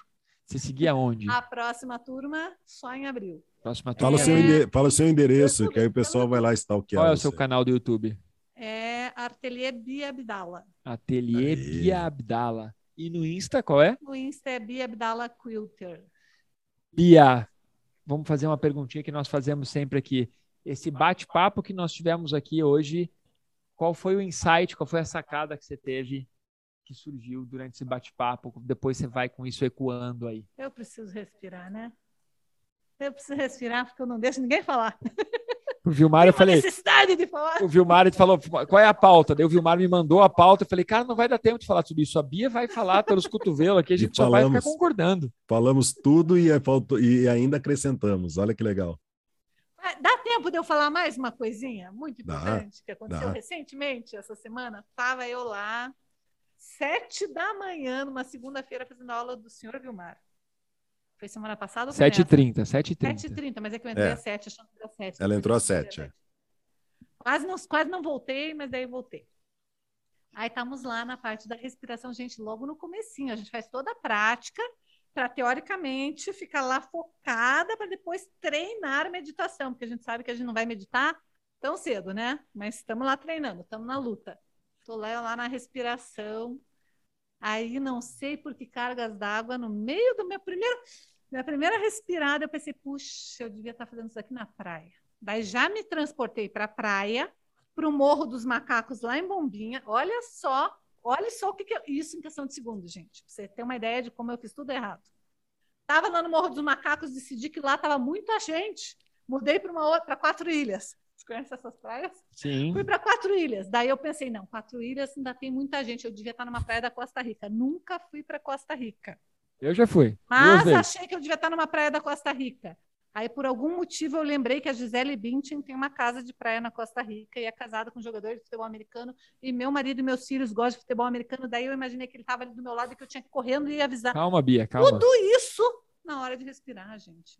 Você seguir aonde? A próxima turma só em abril. Próxima Fala, o turma. seu É. fala o seu endereço, que aí o pessoal vai lá stalkear Qual é o seu canal do YouTube? É Ateliê Bia Abdala. Ateliê. Bia Abdala. E no Insta, qual é? No Insta é Bia Abdala Quilter. Bia, vamos fazer uma perguntinha que nós fazemos sempre aqui. Esse bate-papo que nós tivemos aqui hoje, qual foi o insight, qual foi a sacada que você teve que surgiu durante esse bate-papo? Depois você vai com isso ecoando aí. Eu preciso respirar, né? Eu preciso respirar porque eu não deixo ninguém falar. O Vilmar, eu falei, necessidade de falar. o Vilmar ele falou, qual é a pauta? Daí o Vilmar me mandou a pauta, eu falei, cara, não vai dar tempo de falar tudo isso. A Bia vai falar pelos cotovelos aqui, a gente só vai ficar falamos. concordando. Falamos tudo e, é faltou- e ainda acrescentamos. Olha que legal. Ah, Dá tempo de eu falar mais uma coisinha muito Dá, importante que aconteceu dá. recentemente, essa semana? Estava eu lá, sete da manhã, numa segunda-feira, fazendo aula do senhor Vilmar. Foi semana passada ou foi nessa? 7h30, 7h30. 7h30, mas é que eu entrei É. às 7, achando que era 7. Ela entrou às Depois eu sete, cheguei Quase não, quase não voltei, mas daí voltei. Aí estamos lá na parte da respiração, gente, logo no comecinho. A gente faz toda a prática para, teoricamente, ficar lá focada para depois treinar meditação, porque a gente sabe que a gente não vai meditar tão cedo, né? Mas estamos lá treinando, estamos na luta. Estou lá, na respiração. Aí não sei por que cargas d'água no meio do meu primeiro, minha primeira respirada, eu pensei, puxa, eu devia estar fazendo isso aqui na praia. Daí já me transportei para a praia, para o Morro dos Macacos lá em Bombinha. Olha só, olha só o que, que é isso em questão de segundos, gente. Pra você ter uma ideia de como eu fiz tudo errado. Estava lá no Morro dos Macacos, decidi que lá estava muita gente. Mudei para para quatro ilhas. Você conhece essas praias? Sim. Fui para quatro ilhas. Daí eu pensei, não, quatro ilhas ainda tem muita gente. Eu devia estar numa praia da Costa Rica. Nunca fui para Costa Rica. Eu já fui. Mas achei que eu devia estar numa praia da Costa Rica. Aí, por algum motivo, eu lembrei que a Gisele Bündchen tem uma casa de praia na Costa Rica e é casada com um jogador de futebol americano. E meu marido e meus filhos gostam de futebol americano. Daí eu imaginei que ele estava ali do meu lado e que eu tinha que ir correndo e avisar. Calma, Bia, calma. Tudo isso na hora de respirar, gente.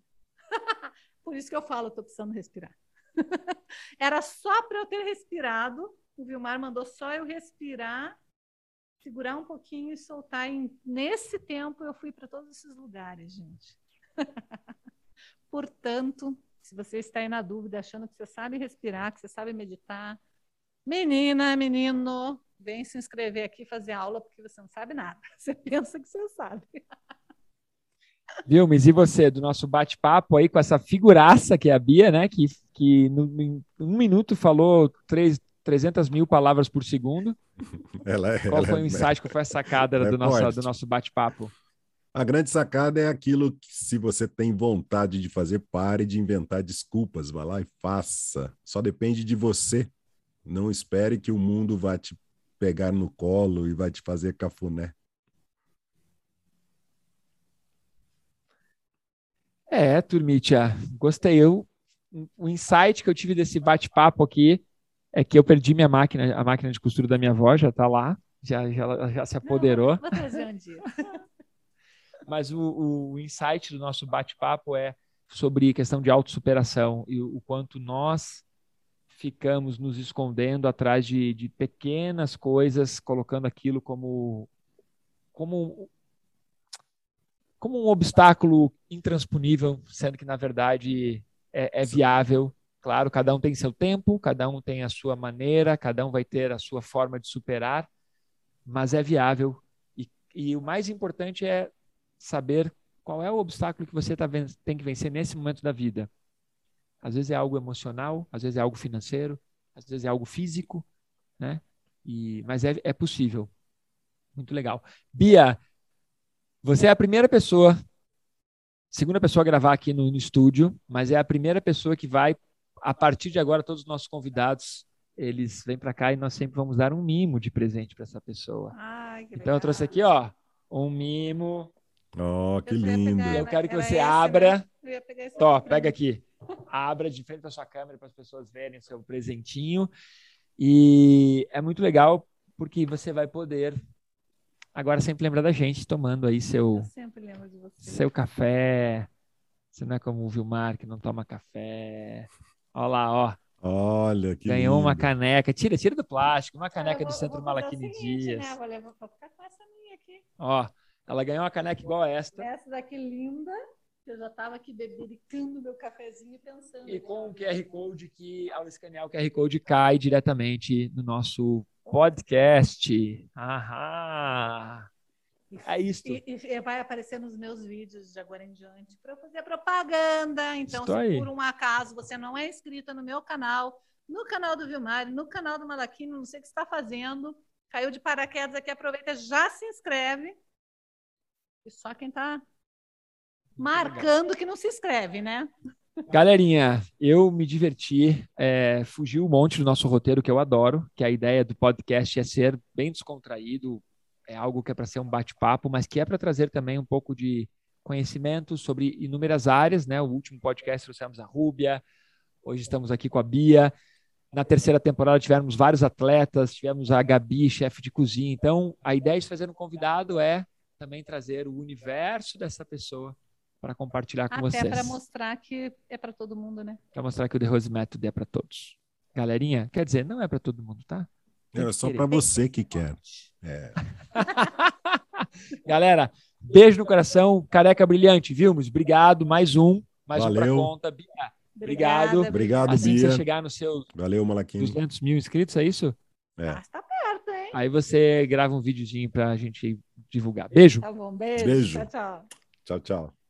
por isso que eu falo, estou precisando respirar. Era só para eu ter respirado. O Vilmar mandou só eu respirar, segurar um pouquinho e soltar. E nesse tempo eu fui para todos esses lugares, gente. Portanto, se você está aí na dúvida, achando que você sabe respirar, que você sabe meditar, menina, menino, vem se inscrever aqui fazer aula, porque você não sabe nada. Você pensa que você sabe. Viu, mas e você, do nosso bate-papo aí com essa figuraça que é a Bia, né? Que, que no, em um minuto falou três, 300 mil palavras por segundo. Ela, é- Qual ela foi é- o insight, qual foi a sacada ela é do, nosso, do nosso bate-papo? A grande sacada é aquilo que, se você tem vontade de fazer, pare de inventar desculpas. Vá lá e faça. Só depende de você. Não espere que o mundo vá te pegar no colo e vai te fazer cafuné. É, Turmitia, gostei. Eu, o insight que eu tive desse bate-papo aqui é que eu perdi minha máquina, a máquina de costura da minha avó já tá lá, já, já, já se apoderou. Não, vou trazer um dia. Mas o, o insight do nosso bate-papo é sobre questão de autossuperação e o, o quanto nós ficamos nos escondendo atrás de, de pequenas coisas, colocando aquilo como, como, como um obstáculo intransponível, sendo que, na verdade, é, é viável Claro, cada um tem seu tempo, cada um tem a sua maneira, cada um vai ter a sua forma de superar, mas é viável. E, e o mais importante é saber qual é o obstáculo que você tá, tem que vencer nesse momento da vida. Às vezes é algo emocional, às vezes é algo financeiro, às vezes é algo físico, né? E, mas é, é possível. Muito legal. Bia, você é a primeira pessoa, segunda pessoa a gravar aqui no, no estúdio, mas é a primeira pessoa que vai a partir de agora, todos os nossos convidados, eles vêm para cá e nós sempre vamos dar um mimo de presente para essa pessoa. Ai, então eu trouxe aqui, ó, um mimo. Oh, que lindo. Pegar, eu quero que você esse, abra. Tó, pega aqui. Abra de frente para sua câmera para as pessoas verem o seu presentinho. E é muito legal porque você vai poder agora sempre lembrar da gente tomando aí seu seu café. Você não é como o Vilmar que não toma café. Olha lá, ó. Olha, que Ganhou lindo. uma caneca. Tira, tira do plástico. Uma caneca vou, do Centro Malaquini Dias. Né? Vou, levar, vou ficar com essa minha aqui. Ó, ela ganhou uma caneca igual a esta. Essa daqui linda. Eu já estava aqui bebericando meu cafezinho e pensando. E com o QR Code que, ao escanear o QR Code, cai diretamente no nosso podcast. Aham! É isso. E, e, vai aparecer nos meus vídeos de agora em diante para fazer propaganda. Então, Estou se aí. por um acaso você não é inscrita no meu canal, no canal do Vilmar, no canal do Malaquino, não sei o que está fazendo, caiu de paraquedas aqui, aproveita, já se inscreve. E só quem está marcando que não se inscreve, né? Galerinha, eu me diverti, é, fugiu um monte do nosso roteiro que eu adoro, que a ideia do podcast é ser bem descontraído, é algo que é para ser um bate-papo, mas que é para trazer também um pouco de conhecimento sobre inúmeras áreas, né? O último podcast trouxemos a Rúbia, hoje estamos aqui com a Bia. Na terceira temporada tivemos vários atletas, tivemos a Gabi, chefe de cozinha. Então, a ideia de trazer um convidado é também trazer o universo dessa pessoa para compartilhar com Até vocês. para mostrar que é para todo mundo, né? Para mostrar que o The Rose Method é para todos. Galerinha, quer dizer, não é para todo mundo, tá? É só para você que quer. É. Galera, beijo no coração. Careca brilhante, Vilmos. Obrigado. Mais um. Mais Valeu. um pra conta. Bia, obrigado. Obrigado, assim Bia. você chegar nos seus Valeu, Malaquinho. 200 mil inscritos, é isso? É. Ah, tá perto, hein? Aí você grava um videozinho pra gente divulgar. Beijo. Tá bom, beijo. Beijo. Tchau, tchau. Tchau, tchau.